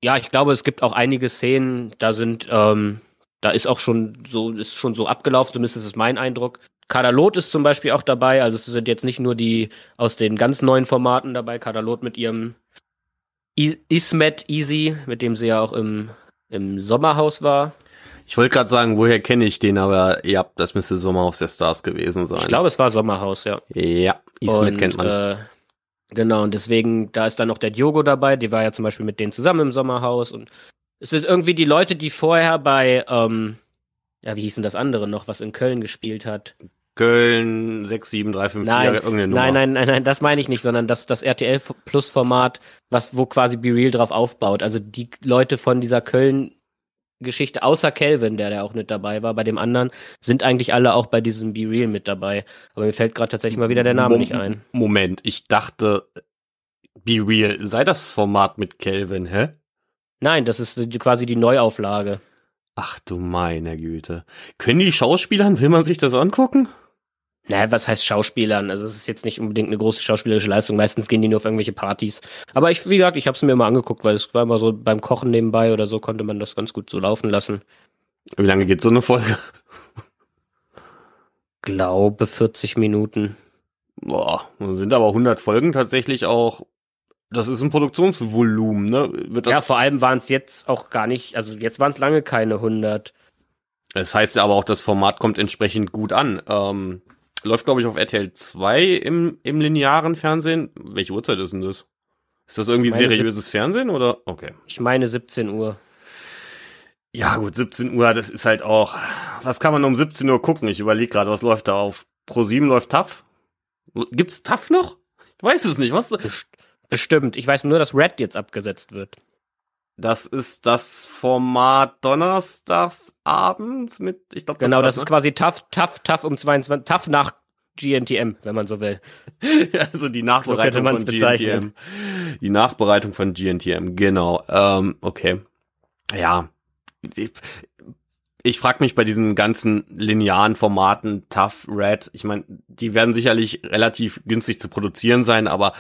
ja, ich glaube, es gibt auch einige Szenen, da sind, ähm, da ist auch schon so, ist schon so abgelaufen, zumindest ist es mein Eindruck. Kadalot ist zum Beispiel auch dabei, also es sind jetzt nicht nur die aus den ganz neuen Formaten dabei, Kadalot mit ihrem I Ismet Easy, mit dem sie ja auch im, im Sommerhaus war. Ich wollte gerade sagen, woher kenne ich den, aber ja, das müsste Sommerhaus der Stars gewesen sein. Ich glaube, es war Sommerhaus, ja. Ja, Ismet Und, kennt man. Äh, genau, und deswegen, da ist dann noch der Diogo dabei, die war ja zum Beispiel mit denen zusammen im Sommerhaus und es sind irgendwie die Leute, die vorher bei, ähm, ja, wie hieß denn das andere noch, was in Köln gespielt hat? Köln 67354, Nein, irgendeine Nummer. Nein, nein, nein, nein, das meine ich nicht, sondern das, das RTL Plus Format, was, wo quasi Be Real drauf aufbaut. Also die Leute von dieser Köln Geschichte, außer Kelvin, der da auch mit dabei war, bei dem anderen, sind eigentlich alle auch bei diesem Be Real mit dabei. Aber mir fällt gerade tatsächlich mal wieder der Name Mom- nicht ein. Moment, ich dachte, Be Real, sei das Format mit Kelvin, hä? Nein, das ist quasi die Neuauflage. Ach du meine Güte. Können die Schauspielern, will man sich das angucken? Naja, was heißt Schauspielern? Also es ist jetzt nicht unbedingt eine große schauspielerische Leistung. Meistens gehen die nur auf irgendwelche Partys. Aber ich, wie gesagt, ich habe es mir mal angeguckt, weil es war immer so beim Kochen nebenbei oder so konnte man das ganz gut so laufen lassen. Wie lange geht so eine Folge? Glaube 40 Minuten. Boah, sind aber 100 Folgen tatsächlich auch, das ist ein Produktionsvolumen, ne? Wird das, ja, vor allem waren es jetzt auch gar nicht, also jetzt waren es lange keine 100. Das heißt ja aber auch, das Format kommt entsprechend gut an. Ähm, läuft, glaube ich, auf RTL 2 im, im linearen Fernsehen. Welche Uhrzeit ist denn das? Ist das irgendwie seriöses Fernsehen oder? Okay. Ich meine 17 Uhr. Ja, gut, 17 Uhr, das ist halt auch. Was kann man um 17 Uhr gucken? Ich überlege gerade, was läuft da auf? Pro 7 läuft TAF? Gibt's TAF noch? Ich weiß es nicht. Was? Best bestimmt. Ich weiß nur, dass Red jetzt abgesetzt wird. Das ist das Format donnerstags abends mit, ich glaube, Genau, das ist ist quasi tough, tough, tough um 22, tough nach GNTM, wenn man so will. das, also die So Nachbereitung man's von bezeichnen. GNTM. Die Nachbereitung von GNTM, genau. Ähm, okay. Ja. Ich- ich frage mich bei diesen ganzen linearen Formaten, Tough, Red, ich meine, die werden sicherlich relativ günstig zu produzieren sein, aber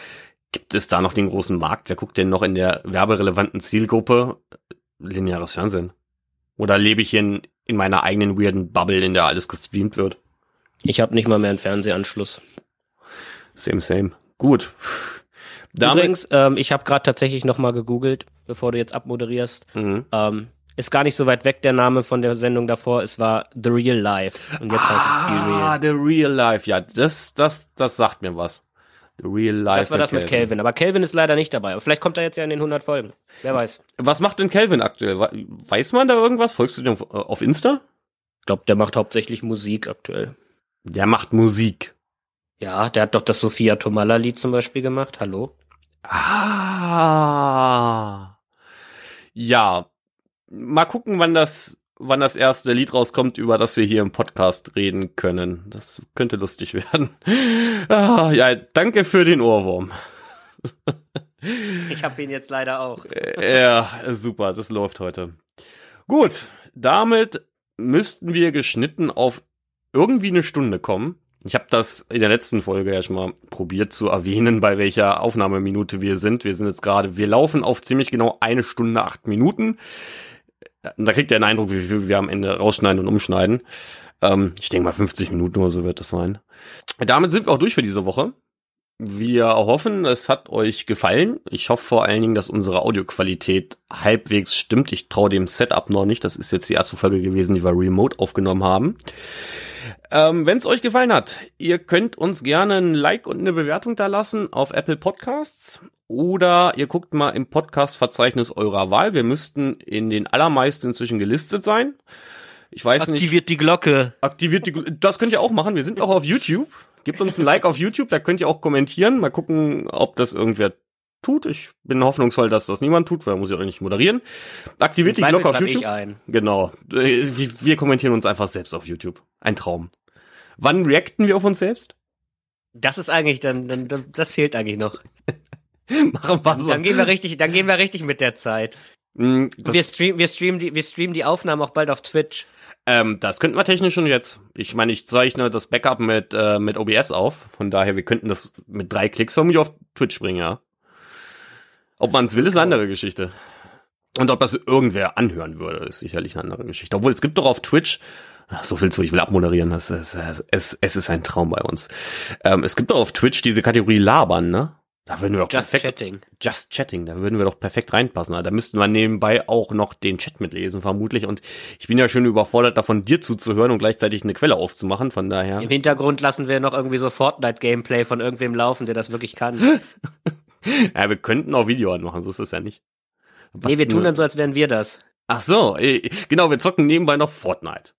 gibt es da noch den großen Markt? Wer guckt denn noch in der werberelevanten Zielgruppe lineares Fernsehen? Oder lebe ich in, in meiner eigenen weirden Bubble, in der alles gestreamt wird? Ich habe nicht mal mehr einen Fernsehanschluss. Same, same. Gut. Damit Übrigens, ähm, ich habe gerade tatsächlich noch mal gegoogelt, bevor du jetzt abmoderierst. Mhm. Ähm, ist gar nicht so weit weg der Name von der Sendung davor. Es war The Real Life. Und jetzt ah, heißt es Real. Ah, The Real Life. Ja, das, das, das sagt mir was. The Real Life. Das war das mit Calvin. Aber Calvin ist leider nicht dabei. Aber vielleicht kommt er jetzt ja in den 100 Folgen. Wer weiß. Was macht denn Calvin aktuell? Weiß man da irgendwas? Folgst du dem auf Insta? Ich glaube, der macht hauptsächlich Musik aktuell. Der macht Musik. Ja, der hat doch das Sophia Tomala Lied zum Beispiel gemacht. Hallo? Ah. Ja. Mal gucken, wann das, wann das erste Lied rauskommt, über das wir hier im Podcast reden können. Das könnte lustig werden. Ah, ja, danke für den Ohrwurm. Ich habe ihn jetzt leider auch. Äh, ja, super, das läuft heute. Gut, damit müssten wir geschnitten auf irgendwie eine Stunde kommen. Ich habe das in der letzten Folge ja schon mal probiert zu erwähnen, bei welcher Aufnahmeminute wir sind. Wir sind jetzt gerade, wir laufen auf ziemlich genau eine Stunde acht Minuten. Da kriegt ihr einen Eindruck, wie viel wir am Ende rausschneiden und umschneiden. Ähm, ich denke mal 50 Minuten oder so wird das sein. Damit sind wir auch durch für diese Woche. Wir hoffen, es hat euch gefallen. Ich hoffe vor allen Dingen, dass unsere Audioqualität halbwegs stimmt. Ich traue dem Setup noch nicht. Das ist jetzt die erste Folge gewesen, die wir remote aufgenommen haben. Ähm, Wenn es euch gefallen hat, ihr könnt uns gerne ein Like und eine Bewertung da lassen auf Apple Podcasts oder ihr guckt mal im Podcast-Verzeichnis eurer Wahl. Wir müssten in den allermeisten inzwischen gelistet sein. Ich weiß Aktiviert nicht. Aktiviert die Glocke. Aktiviert die Glocke. Das könnt ihr auch machen. Wir sind auch auf YouTube. Gebt uns ein Like auf YouTube, da könnt ihr auch kommentieren. Mal gucken, ob das irgendwer tut. Ich bin hoffnungsvoll, dass das niemand tut, weil muss ich auch nicht moderieren. Aktiviert die Glocke auf YouTube. Genau. Äh, wir kommentieren uns einfach selbst auf YouTube. Ein Traum. Wann reacten wir auf uns selbst? Das ist eigentlich dann, dann das fehlt eigentlich noch. Machen wir so. Dann gehen wir richtig, dann gehen wir richtig mit der Zeit. Mm, wir, stream, wir, streamen die, wir streamen die Aufnahmen auch bald auf Twitch. Ähm, das könnten wir technisch schon jetzt. Ich meine, ich zeichne das Backup mit, äh, mit OBS auf. Von daher, wir könnten das mit drei Klicks vermutlich auf Twitch bringen, ja. Ob man es will, ist eine andere Geschichte. Und ob das irgendwer anhören würde, ist sicherlich eine andere Geschichte. Obwohl, es gibt doch auf Twitch so viel zu, ich will abmoderieren. Das ist, es, es ist ein Traum bei uns. Ähm, es gibt doch auf Twitch diese Kategorie Labern, ne? Da würden wir doch Just perfekt, Chatting. Just Chatting, da würden wir doch perfekt reinpassen. Da müssten wir nebenbei auch noch den Chat mitlesen, vermutlich. Und ich bin ja schon überfordert, davon dir zuzuhören und gleichzeitig eine Quelle aufzumachen, von daher. Im Hintergrund lassen wir noch irgendwie so Fortnite-Gameplay von irgendwem laufen, der das wirklich kann. ja, wir könnten auch Video anmachen, so ist es ja nicht. nee, wir tun dann so, als wären wir das. Ach so, äh, genau, wir zocken nebenbei noch Fortnite.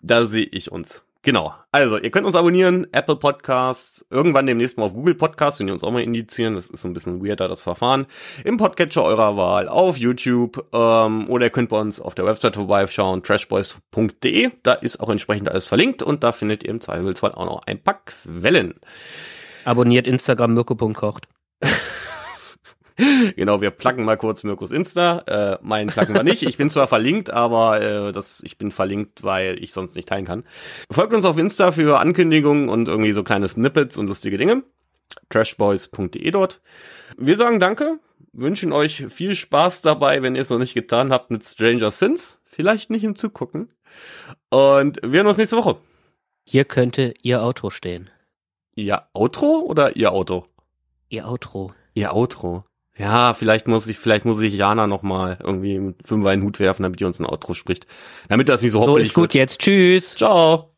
Da sehe ich uns. Genau. Also, ihr könnt uns abonnieren, Apple Podcasts, irgendwann demnächst mal auf Google Podcasts, wenn ihr uns auch mal indizieren. Das ist so ein bisschen weirder, das Verfahren. Im Podcatcher eurer Wahl, auf YouTube, ähm, oder ihr könnt bei uns auf der Website vorbeischauen, trashboys.de. Da ist auch entsprechend alles verlinkt und da findet ihr im Zweifelsfall auch noch ein paar Quellen. Abonniert Instagram mirko.kocht. genau, wir placken mal kurz Mirkus Insta. Äh, meinen placken wir nicht. Ich bin zwar verlinkt, aber äh, das, ich bin verlinkt, weil ich sonst nicht teilen kann. Folgt uns auf Insta für Ankündigungen und irgendwie so kleine Snippets und lustige Dinge. trashboys.de dort. Wir sagen Danke, wünschen euch viel Spaß dabei, wenn ihr es noch nicht getan habt mit Stranger Sins. Vielleicht nicht im Zugucken. Und wir hören uns nächste Woche. Hier könnte Ihr Auto stehen. Ihr Outro oder Ihr Auto? Ihr Outro. Ihr Outro. Ja, vielleicht muss ich, vielleicht muss ich Jana noch mal irgendwie mit Fünfer in den Hut werfen, damit die uns ein Outro spricht. Damit das nicht so hoppelig So ist gut wird. jetzt. Tschüss. Ciao.